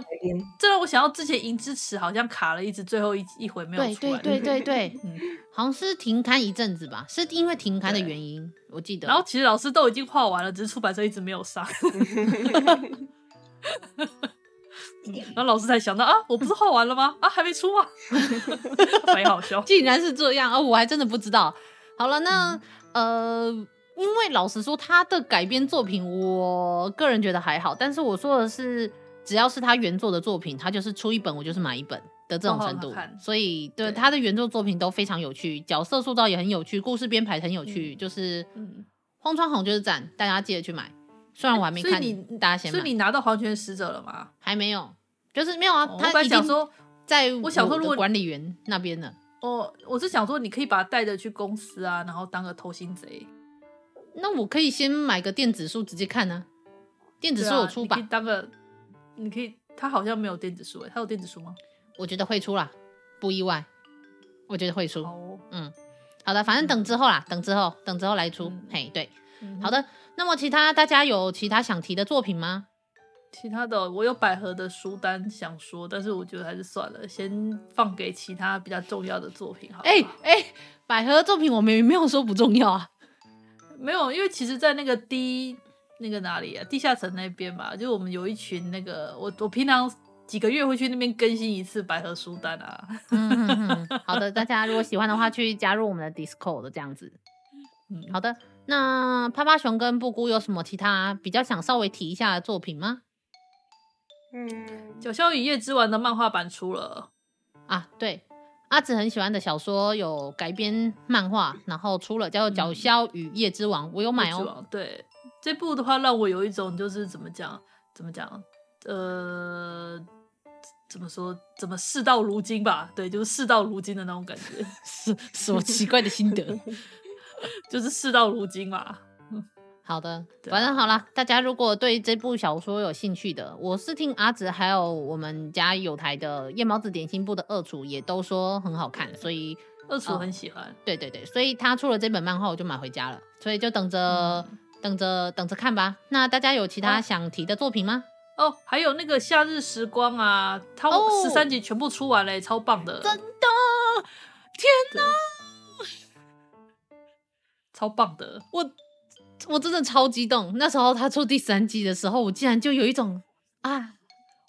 这让我想到之前银之匙好像卡了一直，最后一一回没有出来。对对对对对，嗯，好像是停刊一阵子吧，是因为停刊的原因，我记得。然后其实老师都已经画完了，只是出版社一直没有上。然后老师才想到啊，我不是画完了吗？啊，还没出吗？没好笑，竟然是这样啊！我还真的不知道。好了，那、嗯、呃，因为老实说，他的改编作品，我个人觉得还好。但是我说的是，只要是他原作的作品，他就是出一本，我就是买一本的这种程度。所以，对，对他的原作作品都非常有趣，角色塑造也很有趣，故事编排很有趣，嗯、就是嗯，荒川弘就是赞，大家记得去买。虽然我还没看，你大家先买。所以你拿到《黄泉使者》了吗？还没有，就是没有啊。他已经说在我想说，如果管理员那边呢？哦，我是想说，你可以把它带着去公司啊，然后当个偷心贼。那我可以先买个电子书直接看呢、啊。电子书有出版，你可以当个，你可以。他好像没有电子书诶，他有电子书吗？我觉得会出啦，不意外。我觉得会出。哦、嗯，好的，反正等之后啦，嗯、等之后，等之后来出。嗯、嘿，对，嗯、好的。那么其他大家有其他想提的作品吗？其他的我有百合的书单想说，但是我觉得还是算了，先放给其他比较重要的作品好。哎哎、欸欸，百合的作品我们没有说不重要啊，没有，因为其实，在那个低那个哪里啊，地下城那边嘛，就我们有一群那个，我我平常几个月会去那边更新一次百合书单啊。好的，大家如果喜欢的话，去加入我们的 Discord 这样子。嗯，好的。那趴趴熊跟布谷有什么其他比较想稍微提一下的作品吗？嗯，《九霄与夜之丸》的漫画版出了啊，对，阿紫很喜欢的小说有改编漫画，然后出了叫做《九霄与夜之王》，我有买哦。对，这部的话让我有一种就是怎么讲，怎么讲，呃，怎么说，怎么事到如今吧？对，就是事到如今的那种感觉，是什么奇怪的心得？就是事到如今嘛。好的，反正好了，大家如果对这部小说有兴趣的，我是听阿紫还有我们家有台的夜猫子点心部的二厨也都说很好看，所以二厨很喜欢。哦。对对对，所以他出了这本漫画，我就买回家了，所以就等着、嗯、等着等着看吧。那大家有其他想提的作品吗？哦，还有那个夏日时光啊，它十三集全部出完了，超棒的，真的，天哪！超棒的，我我真的超激动。那时候他出第三季的时候，我竟然就有一种啊，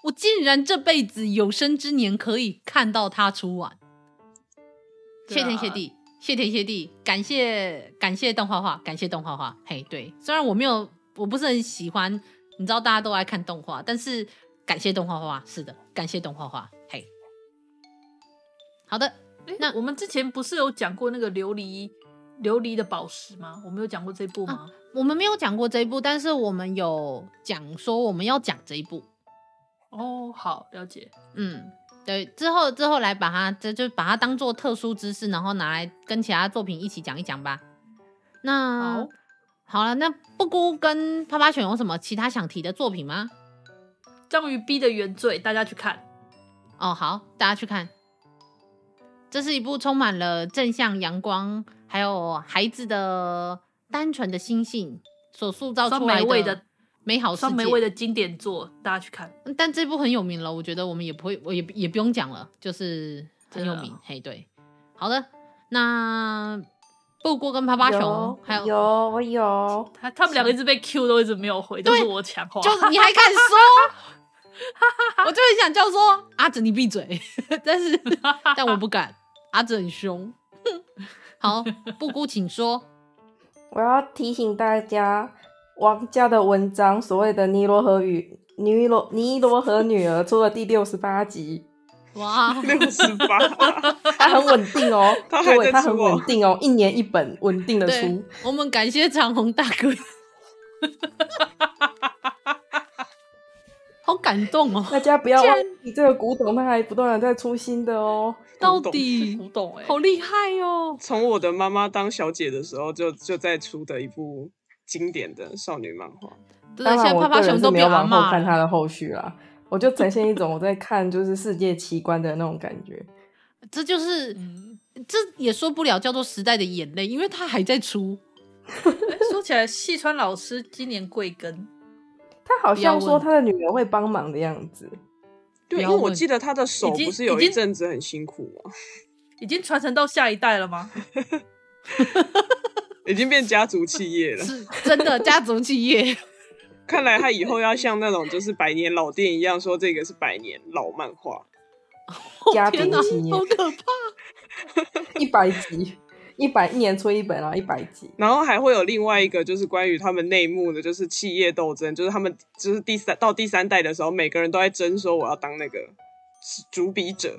我竟然这辈子有生之年可以看到他出完。谢天谢地，谢天谢地，感谢感谢动画画，感谢动画画。嘿，对，虽然我没有，我不是很喜欢，你知道大家都爱看动画，但是感谢动画画，是的，感谢动画画。嘿，好的，那我们之前不是有讲过那个琉璃？琉璃的宝石吗？我们有讲过这一部吗？啊，我们没有讲过这一部，但是我们有讲说我们要讲这一部。哦，好，了解。嗯，对，之后之后来把它，这就把它当做特殊知识，然后拿来跟其他作品一起讲一讲吧。那好，好了，那布谷跟啪啪犬有什么其他想提的作品吗？章鱼 B 的原罪，大家去看。哦，好，大家去看。这是一部充满了正向阳光，还有孩子的单纯的心性所塑造出来的，美好世界，美味的经典作，大家去看。但这部很有名了，我觉得我们也不会，我也也不用讲了，就是很有名。嘿，对，好的，那布谷跟趴趴熊还有有我有他，他们两个一直被 Q 都一直没有回，都是我抢话，就是 你还敢说？我就很想叫说阿哲你闭嘴，但是但我不敢，阿哲很凶。好，布姑请说。我要提醒大家，王家的文章所谓的尼罗河与尼罗尼罗河女儿出了第六十八集。哇，六十八，它很稳定哦，各位，它很稳定哦，一年一本，稳定的书。我们感谢长虹大哥。好感动哦！大家不要忘记这个古董，它还不断的在出新的哦。到底古董哎，好厉害哦！从我的妈妈当小姐的时候就就在出的一部经典的少女漫画。当然，我个人是没有往后看它的后续啦，我就呈现一种我在看就是世界奇观的那种感觉。这就是，这也说不了叫做时代的眼泪，因为它还在出。说起来，细川老师今年贵庚？他好像说他的女儿会帮忙的样子，对，因为我记得他的手不是有一阵子很辛苦吗？已经传承到下一代了吗？已经变家族企业了，是真的家族企业。看来他以后要像那种就是百年老店一样，说这个是百年老漫画，家族企业，好可怕，一百集。一百一年出一本，然后一百集，然后还会有另外一个，就是关于他们内幕的，就是企业斗争，就是他们就是第三到第三代的时候，每个人都在争说我要当那个主笔者，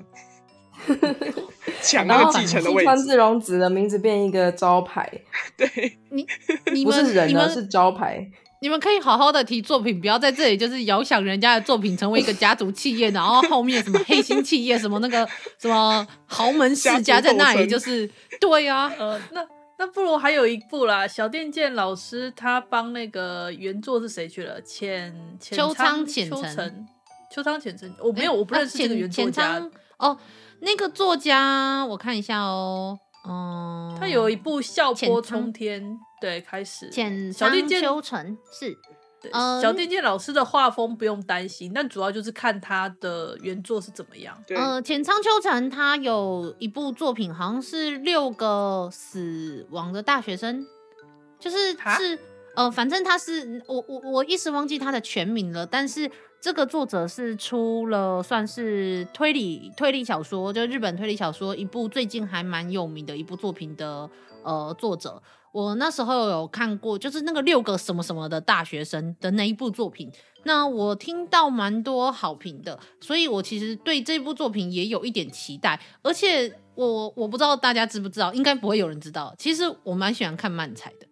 抢那个继承的位置。川志荣子的名字变一个招牌，对，你你不是人了，是招牌。你们可以好好的提作品，不要在这里就是遥想人家的作品成为一个家族企业，然后后面什么黑心企业，什么那个 什么豪门世家在那里，就是对呀、啊。呃，那那不如还有一部啦，小畑健老师他帮那个原作是谁去了？浅秋仓浅城，秋仓浅城，我没有，我不认识这个原作家、哦。那个作家，我看一下哦。嗯，他有一部笑波冲天，对，开始。小畑健秋成是，对，嗯、小畑健老师的画风不用担心，但主要就是看他的原作是怎么样。对，呃，浅仓秋成他有一部作品，好像是六个死亡的大学生，就是是呃，反正他是我我我一时忘记他的全名了，但是。这个作者是出了算是推理推理小说，就日本推理小说一部最近还蛮有名的一部作品的呃作者。我那时候有看过，就是那个六个什么什么的大学生的那一部作品。那我听到蛮多好评的，所以我其实对这部作品也有一点期待。而且我我不知道大家知不知道，应该不会有人知道。其实我蛮喜欢看漫才的。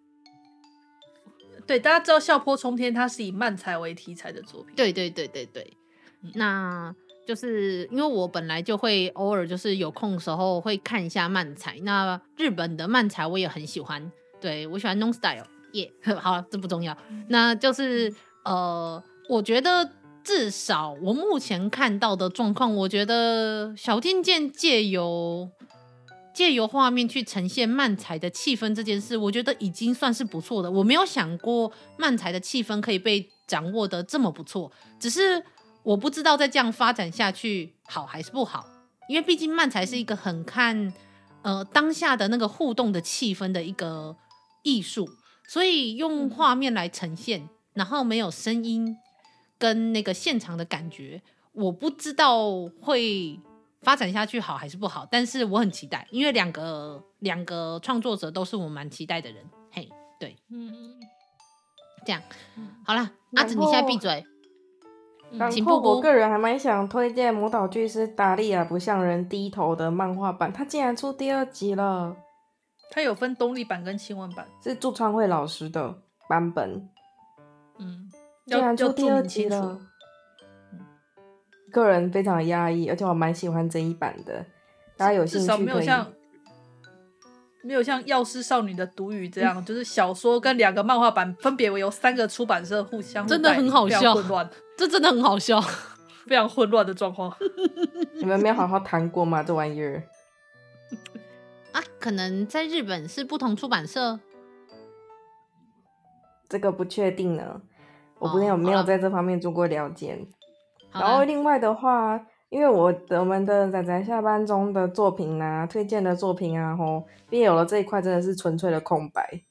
对，大家知道《笑坡冲天》，它是以漫才为题材的作品。对对对对对，嗯、那就是因为我本来就会偶尔就是有空的时候会看一下漫才。那日本的漫才我也很喜欢，对，我喜欢 Non Style，耶、yeah，好，这不重要。那就是呃，我觉得至少我目前看到的状况，我觉得小天健借由。借由画面去呈现漫才的气氛这件事，我觉得已经算是不错的。我没有想过漫才的气氛可以被掌握的这么不错，只是我不知道再这样发展下去好还是不好。因为毕竟漫才是一个很看呃当下的那个互动的气氛的一个艺术，所以用画面来呈现，然后没有声音跟那个现场的感觉，我不知道会。发展下去好还是不好？但是我很期待，因为两个两个创作者都是我蛮期待的人。嘿，对，嗯，这样，好了，阿紫，你现在闭嘴。然后我个人还蛮想推荐《魔导剧师达利亚不向人低头》的漫画版，它竟然出第二集了。它有分动力版跟轻文版，是祝川慧老师的版本。嗯，竟然出第二集了。个人非常的压抑，而且我蛮喜欢这一版的。大家有兴趣可以。至少没有像没有像药师少女的毒语这样，嗯、就是小说跟两个漫画版分别由三个出版社互相真的很好笑，混乱，这真的很好笑，非常混乱的状况。你们没有好好谈过吗？这玩意儿 啊，可能在日本是不同出版社，这个不确定呢。我不没有没有在这方面做过了解。然后另外的话，因为我的我们的仔仔下班中的作品啊，推荐的作品啊，吼，BL 了这一块真的是纯粹的空白。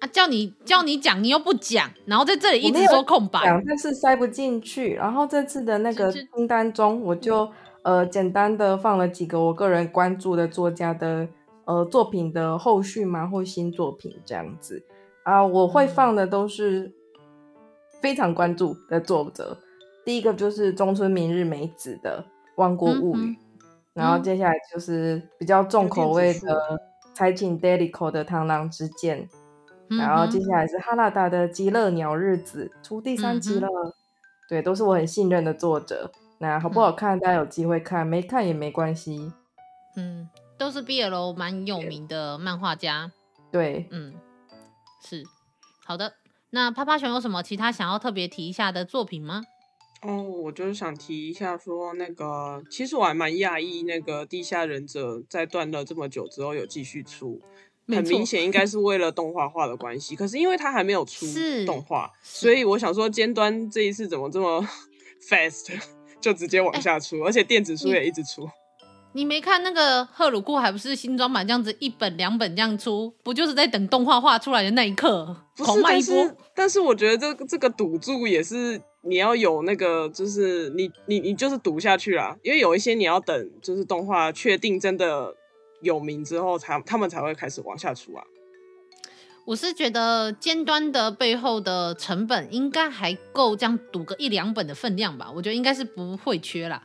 啊，叫你叫你讲，你又不讲，然后在这里一直说空白，讲但是塞不进去。然后这次的那个清单中，我就呃简单的放了几个我个人关注的作家的呃作品的后续嘛，或新作品这样子啊，我会放的都是非常关注的作者。第一个就是中村明日美子的《万国物语》然后接下来就是比较重口味的柴井 delico 的《螳螂之剑》嗯，然后接下来是哈拉达的《极乐鸟日子》出第三集了，嗯，对，都是我很信任的作者。那好不好看？大家有机会看，没看也没关系。嗯，都是 BL 蛮有名的漫画家。对，嗯，是好的。那趴趴熊有什么其他想要特别提一下的作品吗？哦，我就是想提一下，说那个，其实我还蛮讶异，那个《地下忍者》在断了这么久之后有继续出，很明显应该是为了动画化的关系。可是因为它还没有出动画，所以我想说，尖端这一次怎么这么 fast，就直接往下出，欸、而且电子书也一直出。你，你没看那个赫鲁库还不是新装版这样子一本两本这样出，不就是在等动画画出来的那一刻狂卖一波？但是，但是我觉得这这个赌注也是。你要有那个，就是你你你就是赌下去啦，因为有一些你要等，就是动画确定真的有名之后才，才他们才会开始往下出啊。我是觉得尖端的背后的成本应该还够这样赌个一两本的分量吧，我觉得应该是不会缺啦，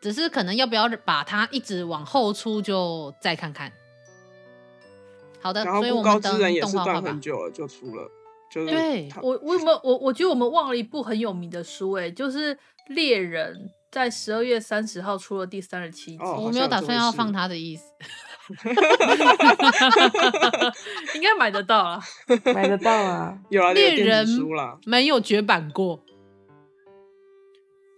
只是可能要不要把它一直往后出，就再看看。好的，然后孤高之人也是断很久了就出了。对我，我有没有我我觉得我们忘了一部很有名的书，哎，就是《猎人》在十二月三十号出了第三十七集。哦，我没有打算要放它的意思，应该买得到啊，买得到啊，有啊，猎人没有绝版过，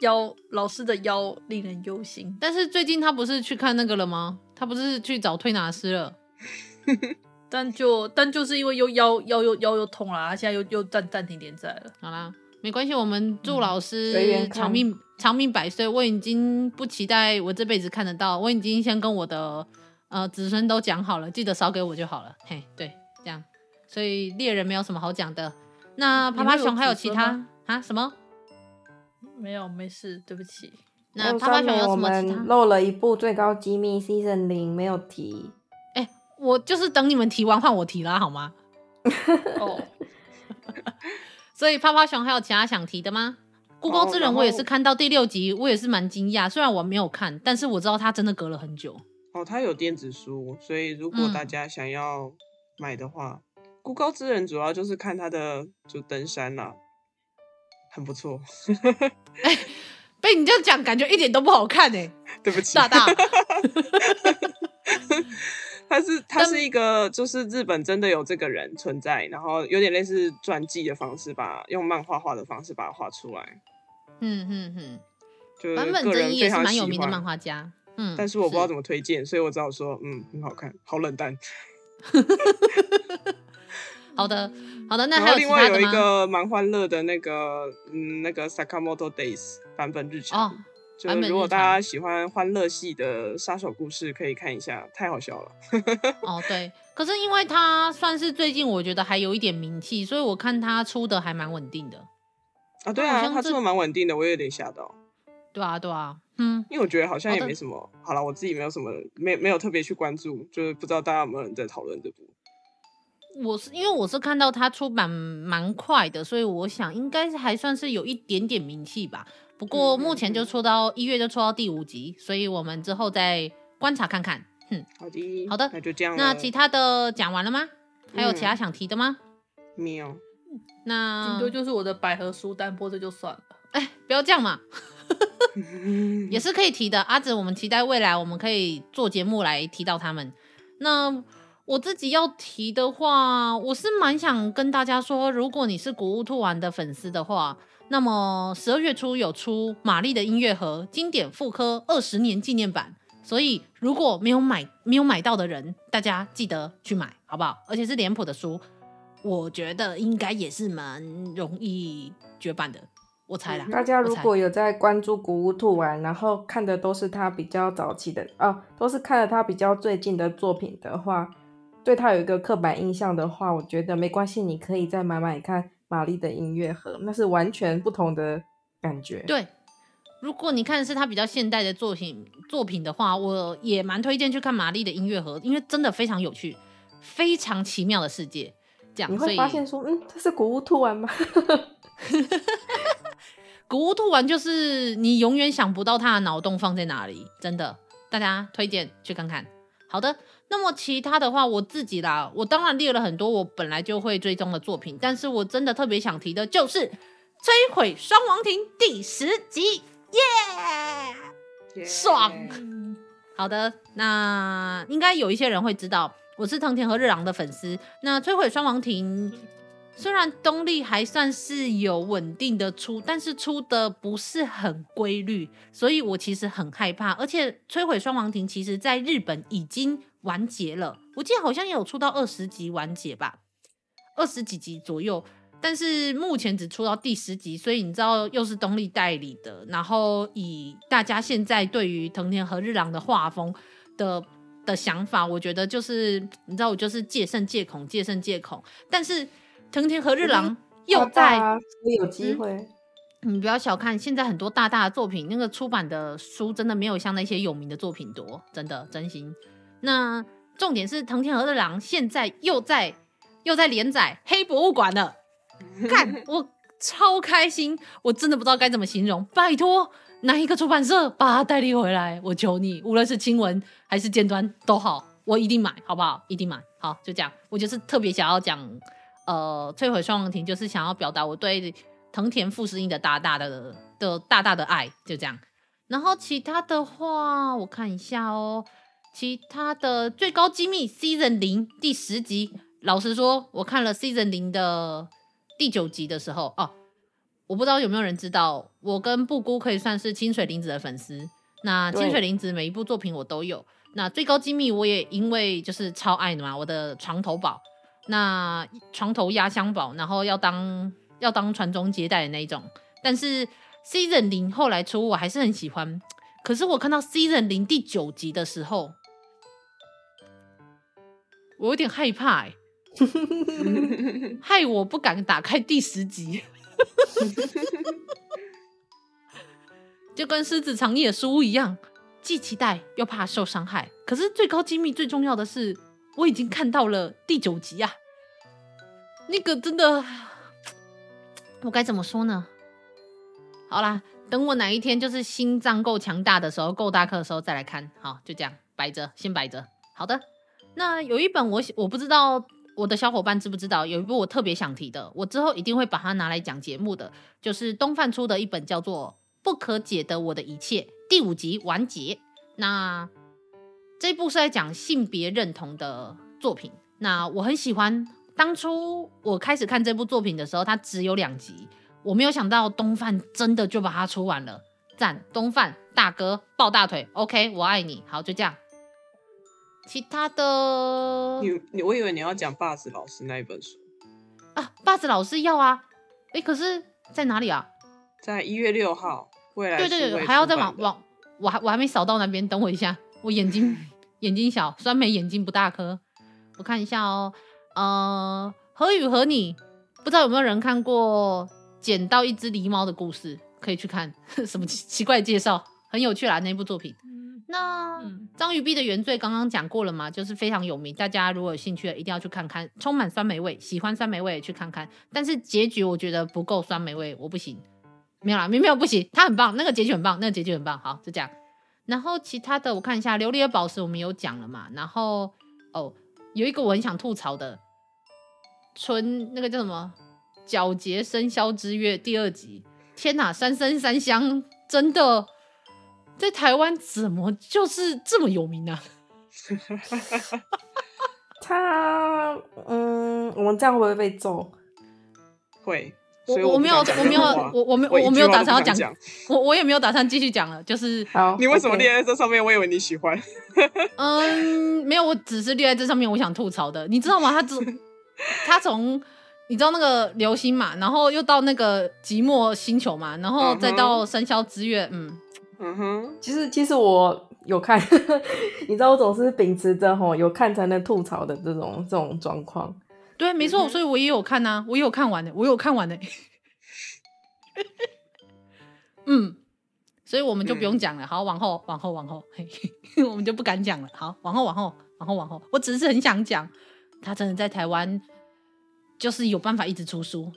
腰老师的腰令人忧心。但是最近他不是去看那个了吗？他不是去找推拿师了。但就但就是因为又腰腰又腰又痛了，他现在又又暂暂停连载了。好啦，没关系，我们祝老师长命、嗯、长命百岁。我已经不期待我这辈子看得到，我已经先跟我的呃子孙都讲好了，记得烧给我就好了。嘿，对，这样，所以猎人没有什么好讲的。那趴趴熊还有其他啊？什么？没有，没事，对不起。那趴趴熊有什么其他？我们漏了一部最高机密 Season 零没有提。哎我就是等你们提完换我提啦，好吗？哦，所以趴趴熊还有其他想提的吗？孤高之人我也是看到第六集，我也是蛮惊讶。虽然我没有看，但是我知道他真的隔了很久。哦，他有电子书，所以如果大家想要买的话，嗯、孤高之人主要就是看他的就登山啦，很不错。哎、欸，被你这样讲，感觉一点都不好看哎、欸。对不起，大大。他是他是一个，就是日本真的有这个人存在，然后有点类似传记的方式吧，用漫画画的方式把它画出来。嗯嗯嗯，就是坂本真一也是蛮有名的漫画家。嗯，但是我不知道怎么推荐，所以我只好说，嗯，很好看，好冷淡。好的好的，那还有另外有一个蛮欢乐的那个，嗯，那个 Sakamoto Days 版本日常。哦就是如果大家喜欢欢乐系的杀手故事，可以看一下，太好笑了。哦，对，可是因为他算是最近我觉得还有一点名气，所以我看他出的还蛮稳定的。啊，对啊，他出的蛮稳定的，我也有点吓到。对啊，对啊，嗯，因为我觉得好像也没什么。好了，我自己没有什么，没没有特别去关注，就是不知道大家有没有人在讨论这部。我是因为我是看到他出版蛮快的，所以我想应该是还算是有一点点名气吧。不过目前就出到一月就出到第五集，所以我们之后再观察看看。哼，好的，好的，那就这样。那其他的讲完了吗？还有其他想提的吗？没有。那顶多就是我的百合书单播，这就算了。哎，不要这样嘛，也是可以提的。阿紫，我们期待未来我们可以做节目来提到他们。那我自己要提的话，我是蛮想跟大家说，如果你是古物兔丸的粉丝的话。那么十二月初有出《玛丽的音乐盒》经典复刻二十年纪念版，所以如果没有买没有买到的人，大家记得去买，好不好？而且是脸谱的书，我觉得应该也是蛮容易绝版的。我猜啦。大家如果有在关注古屋兔丸，然后看的都是他比较早期的哦，都是看了他比较最近的作品的话，对他有一个刻板印象的话，我觉得没关系，你可以再买买看玛丽的音乐盒，那是完全不同的感觉。对。如果你看的是他比较现代的作品作品的话，我也蛮推荐去看玛丽的音乐盒，因为真的非常有趣，非常奇妙的世界。这样你会发现说，嗯，这是古屋兔丸吗？古屋兔丸就是你永远想不到他的脑洞放在哪里，真的，大家推荐去看看。好的，那么其他的话，我自己啦，我当然列了很多我本来就会追踪的作品，但是我真的特别想提的就是《摧毁双王庭》第十集。耶，爽！好的，那应该有一些人会知道，我是藤田和日郎的粉丝。那摧毁双王庭虽然东立还算是有稳定的出，但是出的不是很规律，所以我其实很害怕。而且摧毁双王庭其实在日本已经完结了，我记得好像也有出到二十集完结吧，二十几集左右。但是目前只出到第十集，所以你知道又是东立代理的，然后以大家现在对于藤田和日郎的画风的的想法，我觉得就是你知道我就是戒慎戒恐，戒慎戒恐。但是藤田和日郎又在，我有机会、嗯，你不要小看现在很多大大的作品，那个出版的书真的没有像那些有名的作品多，真的真心。那重点是藤田和日郎现在又在又在连载黑博物馆了。看，我超开心，我真的不知道该怎么形容。拜托，哪一个出版社把它代理回来？我求你，无论是亲文还是尖端都好，我一定买，好不好？一定买。好，就这样。我就是特别想要讲，呃，摧毁双王庭，就是想要表达我对藤田富士英的大大的的大大的爱，就这样。然后其他的话，我看一下哦。其他的最高机密 Season 零第十集，老实说，我看了 Season 零的。第九集的时候哦，我不知道有没有人知道，我跟布姑可以算是清水玲子的粉丝。那清水玲子每一部作品我都有。那最高机密我也因为就是超爱的嘛，我的床头宝，那床头压箱宝，然后要当要当传宗接代的那一种。但是 Season 零后来出我还是很喜欢，可是我看到 Season 零第九集的时候，我有点害怕哎、害我不敢打开第十集，就跟狮子藏野书一样，既期待又怕受伤害。可是最高机密最重要的是，我已经看到了第九集啊！那个真的，我该怎么说呢？好啦，等我哪一天就是心脏够强大的时候，够大颗的时候再来看。好，就这样摆着，先摆着。好的，那有一本我我不知道。我的小伙伴知不知道有一部我特别想提的，我之后一定会把它拿来讲节目的，就是东贩出的一本叫做《不可解的我的一切》第五集完结。那这一部是在讲性别认同的作品。那我很喜欢，当初我开始看这部作品的时候，它只有两集，我没有想到东贩真的就把它出完了，赞！东贩大哥抱大腿，OK，我爱你。好，就这样。其他的，你你我以为你要讲霸子老师那一本书啊，霸子老师要啊，哎、欸，可是在哪里啊？在一月六号，未来对对对，还要再往往，我还我还没扫到那边，等我一下，我眼睛眼睛小，酸梅眼睛不大颗，我看一下哦，呃，何雨和你，不知道有没有人看过捡到一只狸猫的故事，可以去看，什么奇奇怪介绍，很有趣啦那部作品。那章鱼 B 的原罪刚刚讲过了嘛，就是非常有名，大家如果有兴趣的，一定要去看看，充满酸梅味，喜欢酸梅味去看看。但是结局我觉得不够酸梅味，我不行，没有啦，没有不行，他很棒，那个结局很棒，那个结局很棒，好，就这样。然后其他的我看一下，琉璃的宝石我们有讲了嘛，然后哦，有一个我很想吐槽的，纯那个叫什么皎洁生肖之月第二集，天哪，三生三香真的。在台湾怎么就是这么有名呢、啊？他嗯，我们这样会不会被揍？会。我我，我没有我没有我我没我没有打算要讲，我我也没有打算继续讲了。就是 好，你为什么列在这上面？我以为你喜欢。嗯，没有，我只是列在这上面，我想吐槽的，你知道吗？他只 他从你知道那个流星嘛，然后又到那个寂寞星球嘛，然后再到生肖之月，嗯嗯哼。其实其实我有看，你知道我总是秉持着吼有看才能吐槽的这种这种状况。对，没错，所以我也有看啊，我也有看完的，我有看完的。嗯，所以我们就不用讲了。好，往后，往后，往后，嘿，我们就不敢讲了。好，往后，往后，往后，往后。我只是很想讲，他真的在台湾。就是有办法一直出书，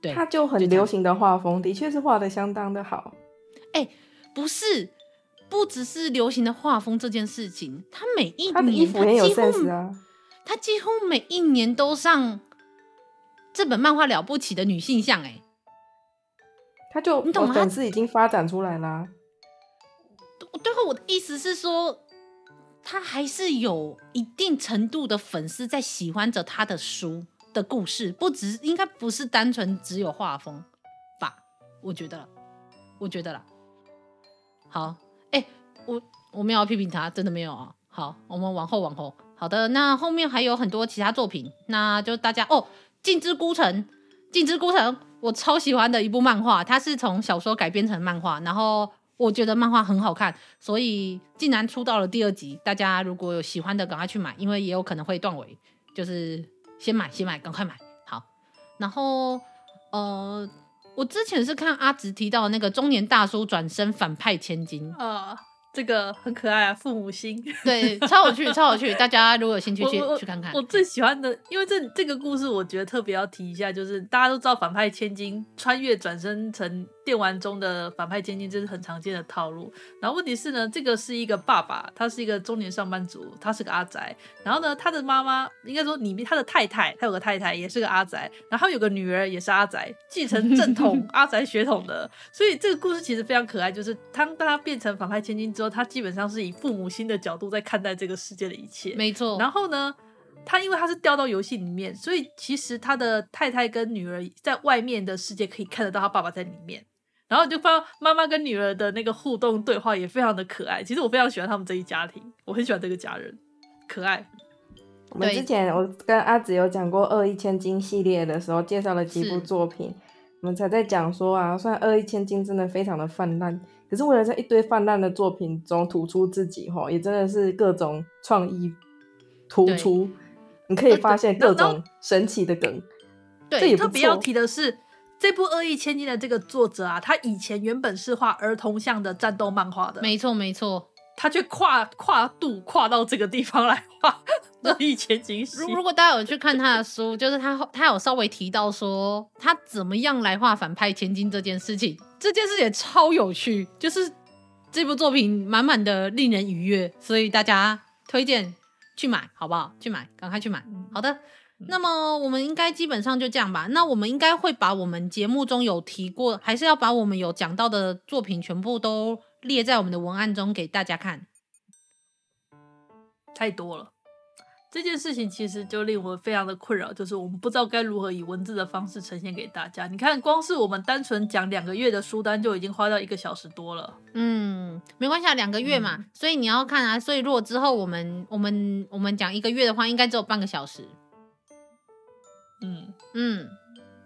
对，他就很流行的画风，的确是画的相当的好。哎、欸，不是，不只是流行的画风这件事情，他每一年他的衣服很有 sense 啊，他几乎每一年都上这本漫画了不起的女性向，哎，他就你懂吗？粉丝已经发展出来啦。对后，我的意思是说，他还是有一定程度的粉丝在喜欢着他的书。的故事不只应该不是单纯只有画风吧？我觉得，我觉得啦。好，哎、欸，我我没有要批评他，真的没有啊。好，我们往后往后。好的，那后面还有很多其他作品，那就大家哦，《镜之孤城》，《镜之孤城》我超喜欢的一部漫画，它是从小说改编成漫画，然后我觉得漫画很好看，所以竟然出到了第二集，大家如果有喜欢的，赶快去买，因为也有可能会断尾，就是。先买，先买，赶快买好。然后，呃，我之前是看阿直提到那个中年大叔转身反派千金啊。这个很可爱啊，父母心，对，超有趣，超有趣。大家如果有兴趣去去看看。我最喜欢的，因为这这个故事，我觉得特别要提一下，就是大家都知道反派千金穿越转身成电玩中的反派千金，这是很常见的套路。然后问题是呢，这个是一个爸爸，他是一个中年上班族，他是个阿宅。然后呢，他的妈妈应该说里面他的太太，他有个太太也是个阿宅，然后他有个女儿也是阿宅，继承正统 阿宅血统的。所以这个故事其实非常可爱，就是当他变成反派千金之后。他基本上是以父母心的角度在看待这个世界的一切，没错。然后呢，他因为他是掉到游戏里面，所以其实他的太太跟女儿在外面的世界可以看得到他爸爸在里面。然后就发现妈妈跟女儿的那个互动对话也非常的可爱。其实我非常喜欢他们这一家庭，我很喜欢这个家人，可爱。我们之前我跟阿紫有讲过《二一千金》系列的时候，介绍了几部作品，我们才在讲说啊，虽然《恶意千金》真的非常的泛滥。可是为了在一堆泛滥的作品中突出自己，哈，也真的是各种创意突出。你可以发现各种神奇的梗。对，这也特别要提的是，这部《恶意千金》的这个作者啊，他以前原本是画儿童向的战斗漫画的。没错，没错。他却跨跨度跨到这个地方来画恶意千金。如如果大家有去看他的书，就是他他有稍微提到说他怎么样来画反派千金这件事情。这件事也超有趣，就是这部作品满满的令人愉悦，所以大家推荐去买，好不好？去买，赶快去买。好的，那么我们应该基本上就这样吧。那我们应该会把我们节目中有提过，还是要把我们有讲到的作品全部都列在我们的文案中给大家看。太多了。这件事情其实就令我非常的困扰，就是我们不知道该如何以文字的方式呈现给大家。你看，光是我们单纯讲两个月的书单就已经花掉一个小时多了。嗯，没关系啊，两个月嘛，嗯，所以你要看啊。所以如果之后我们我们我们讲一个月的话，应该只有半个小时。嗯嗯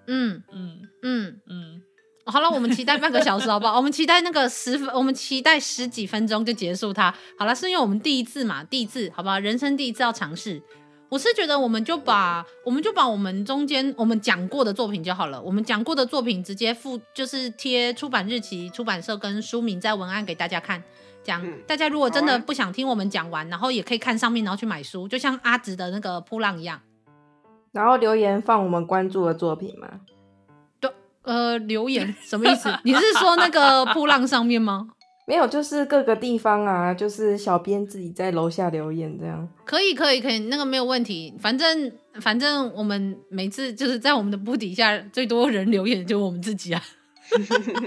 嗯嗯嗯嗯。好了，我们期待半个小时，好不好？我们期待那个十分，我们期待十几分钟就结束它。好了，是因为我们第一次嘛，第一次，好不好？人生第一次要尝试。我是觉得，我们就把，我们就把我们中间我们讲过的作品就好了。我们讲过的作品直接附，就是贴出版日期、出版社跟书名在文案给大家看。这样，大家如果真的不想听我们讲完，然后也可以看上面，然后去买书，就像阿直的那个扑浪一样。然后留言放我们关注的作品吗？对呃，留言什么意思？你是说那个 铺浪上面吗？没有，就是各个地方啊，就是小编自己在楼下留言这样。可以，可以，可以，那个没有问题。反正，反正我们每次就是在我们的铺底下最多人留言就我们自己啊。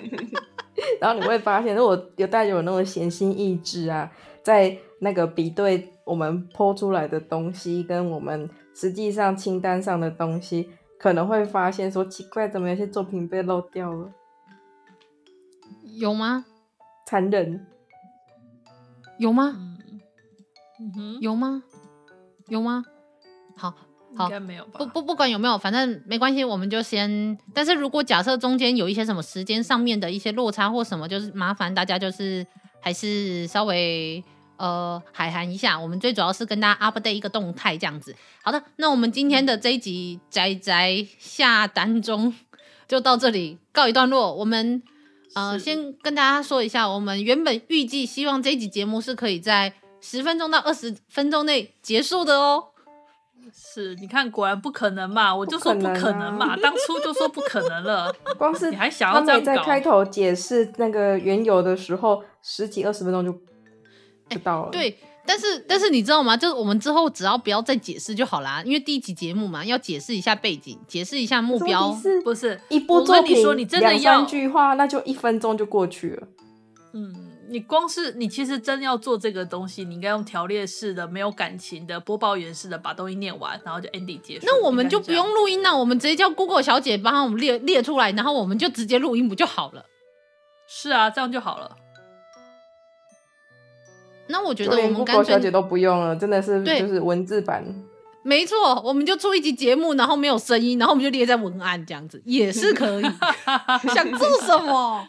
然后你会发现，如果有大家有那种闲心意志啊，在那个比对我们 po 出来的东西跟我们实际上清单上的东西。可能会发现说奇怪，怎么有些作品被漏掉了？有吗？残忍？有吗？嗯哼，有吗？有吗？好，好，应该没有吧？不不不管有没有，反正没关系，我们就先。但是如果假设中间有一些什么时间上面的一些落差或什么，就是麻烦大家就是还是稍微呃海涵一下。我们最主要是跟大家 update 一个动态这样子。好的，那我们今天的这一集宅宅下单中就到这里告一段落。我们呃先跟大家说一下，我们原本预计希望这一集节目是可以在十分钟到二十分钟内结束的哦。是，你看，果然不可能嘛！我就说不可能嘛，能啊、当初就说不可能了。光是你还想要这样在开头解释那个缘由的时候，十几二十分钟就就到了。欸、对，但是但是你知道吗？就是我们之后只要不要再解释就好啦，因为第一集节目嘛，要解释一下背景，解释一下目标，是不是一部作品，你说你真的要两三句话，那就一分钟就过去了。嗯。你光是你其实真要做这个东西，你应该用条列式的、没有感情的、播报员式的把东西念完，然后就 ending 结束。那我们就不用录音了，我们直接叫 Google 小姐帮我们列列出来，然后我们就直接录音不就好了？是啊，这样就好了。那我觉得我们 Google 小姐都不用了，真的是就是文字版。没错，我们就出一集节目，然后没有声音，然后我们就列在文案这样子也是可以。想做什么？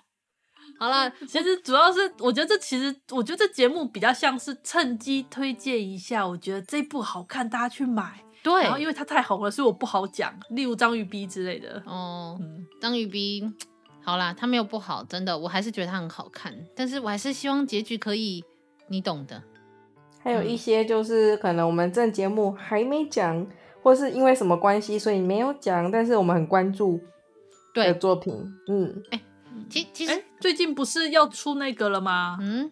好了，其实主要是我觉得这其实我觉得这节目比较像是趁机推荐一下，我觉得这部好看，大家去买。对，然后因为它太红了，所以我不好讲，例如章鱼逼之类的。哦，嗯、章鱼逼，好啦，它没有不好，真的，我还是觉得它很好看，但是我还是希望结局可以，你懂的。还有一些就是可能我们这节目还没讲，或是因为什么关系，所以没有讲，但是我们很关注的作品，嗯，哎。其其实、欸、最近不是要出那个了吗？嗯，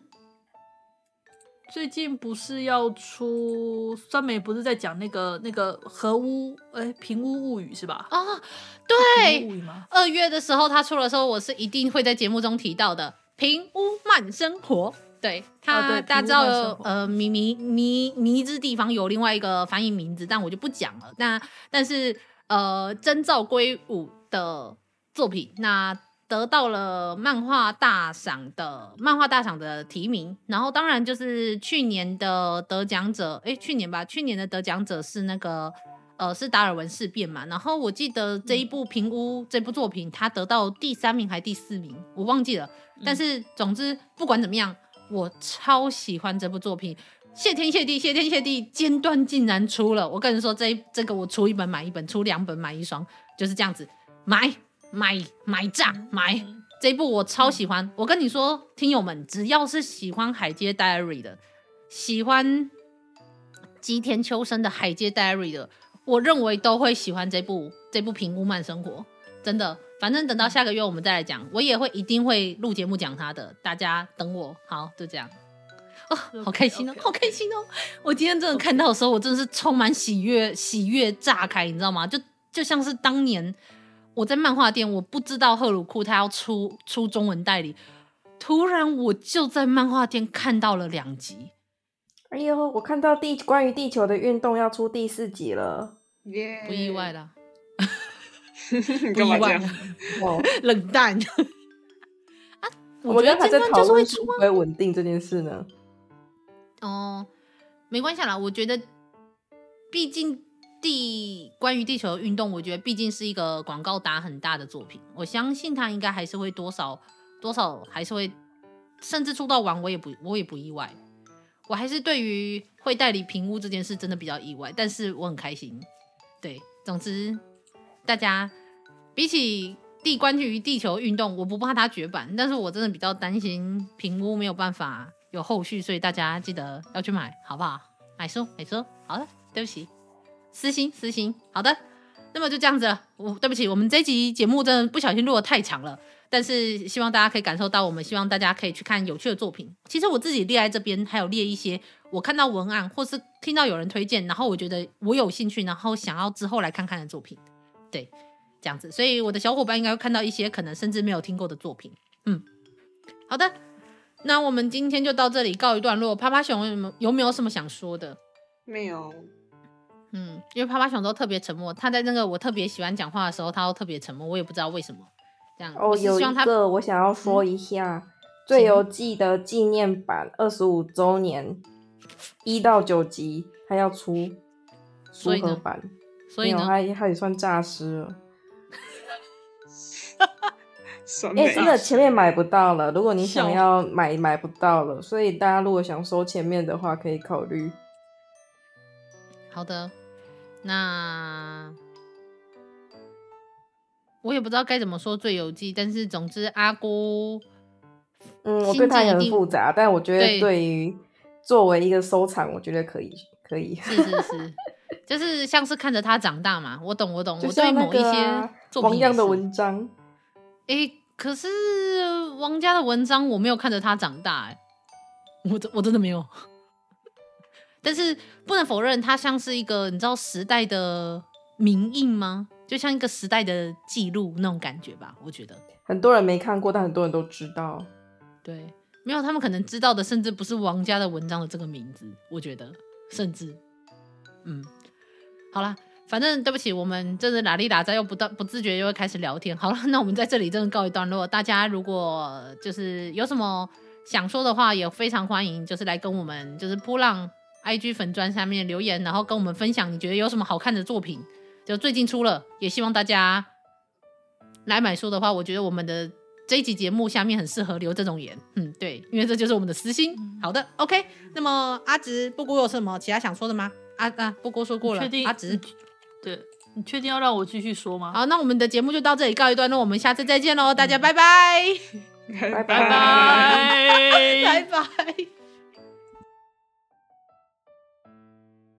最近不是要出酸梅不是在讲那个那个和屋哎、欸、平屋物语是吧？啊、哦，对，二月的时候他出的时候，我是一定会在节目中提到的。平屋慢生活，对他、哦、对大家知道呃迷迷迷迷之地方有另外一个翻译名字，但我就不讲了。那但是呃真照圭吾的作品那。得到了漫画大赏的漫画大赏的提名，然后当然就是去年的得奖者，诶，去年吧，去年的得奖者是那个呃是达尔文事变嘛，然后我记得这一部平屋、嗯、这部作品，他得到第三名还是第四名，我忘记了，但是总之不管怎么样，我超喜欢这部作品，谢天谢地谢天谢地，尖端竟然出了，我跟你说这这个我出一本买一本，出两本买一双，就是这样子买。买买炸买这一部我超喜欢，我跟你说，听友们只要是喜欢海街 Diary 的，喜欢吉田秋生的海街 Diary 的，我认为都会喜欢这部这部平屋慢生活，真的。反正等到下个月我们再来讲，我也会一定会录节目讲他的，大家等我。好，就这样。哦，好开心哦，好开心哦！我今天真的看到的时候，我真的是充满喜悦，喜悦炸开，你知道吗？就就像是当年。我在漫画店，我不知道赫鲁库他要出出中文代理，突然我就在漫画店看到了两集。哎呦，我看到地关于地球的运动要出第四集了，耶！不意外啦，不意外，哦，冷淡啊！我觉得还在讨论会不会稳定这件事呢。哦，没关系啦，我觉得毕竟。地关于地球的运动，我觉得毕竟是一个广告打很大的作品，我相信他应该还是会多少多少还是会，甚至出到完我也不我也不意外，我还是对于会代理评估这件事真的比较意外，但是我很开心。对，总之大家比起地关于地球运动，我不怕它绝版，但是我真的比较担心平屋没有办法有后续，所以大家记得要去买，好不好？买书买书，好了，对不起。私心私心，好的，那么就这样子了。我对不起，我们这集节目真的不小心录得太长了，但是希望大家可以感受到，我们希望大家可以去看有趣的作品。其实我自己列在这边，还有列一些我看到文案或是听到有人推荐，然后我觉得我有兴趣，然后想要之后来看看的作品。对，这样子，所以我的小伙伴应该会看到一些可能甚至没有听过的作品。嗯，好的，那我们今天就到这里告一段落。趴趴熊有没有，有没有什么想说的？没有。嗯，因为趴趴熊都特别沉默，他在那个我特别喜欢讲话的时候，他都特别沉默，我也不知道为什么。这样哦，有一个我想要说一下，嗯《最游记》的纪念版二十五周年一到九集，他要出书盒版，所以呢，他他也算诈尸了。哎、欸，真的前面买不到了。如果你想要买，买不到了。所以大家如果想收前面的话，可以考虑。好的，那我也不知道该怎么说《最有记》，但是总之阿姑，嗯，我对他也很复杂，但我觉得对于作为一个收藏，我觉得可以，可以。是是是，就是像是看着他长大嘛。我懂，我懂。我对某一些王样的文章。哎、欸，可是王家的文章我没有看着他长大，哎，我真我真的没有。但是不能否认，它像是一个你知道时代的名印吗？就像一个时代的记录那种感觉吧。我觉得很多人没看过，但很多人都知道。对，没有他们可能知道的，甚至不是王家的文章的这个名字。我觉得，甚至，嗯，好啦。反正对不起，我们真的拉里打杂又不到不自觉又会开始聊天。好了，那我们在这里真的告一段落。大家如果就是有什么想说的话，也非常欢迎，就是来跟我们就是波浪 IG 粉砖下面留言，然后跟我们分享你觉得有什么好看的作品，就最近出了，也希望大家来买书的话，我觉得我们的这一集节目下面很适合留这种言。嗯，对，因为这就是我们的私心。好的，OK。那么阿直布谷有什么其他想说的吗？阿啊，布谷说过了，阿直。对，你确定要让我继续说吗？好，那我们的节目就到这里告一段落，我们下次再见喽，大家拜拜，拜 拜拜拜。拜拜。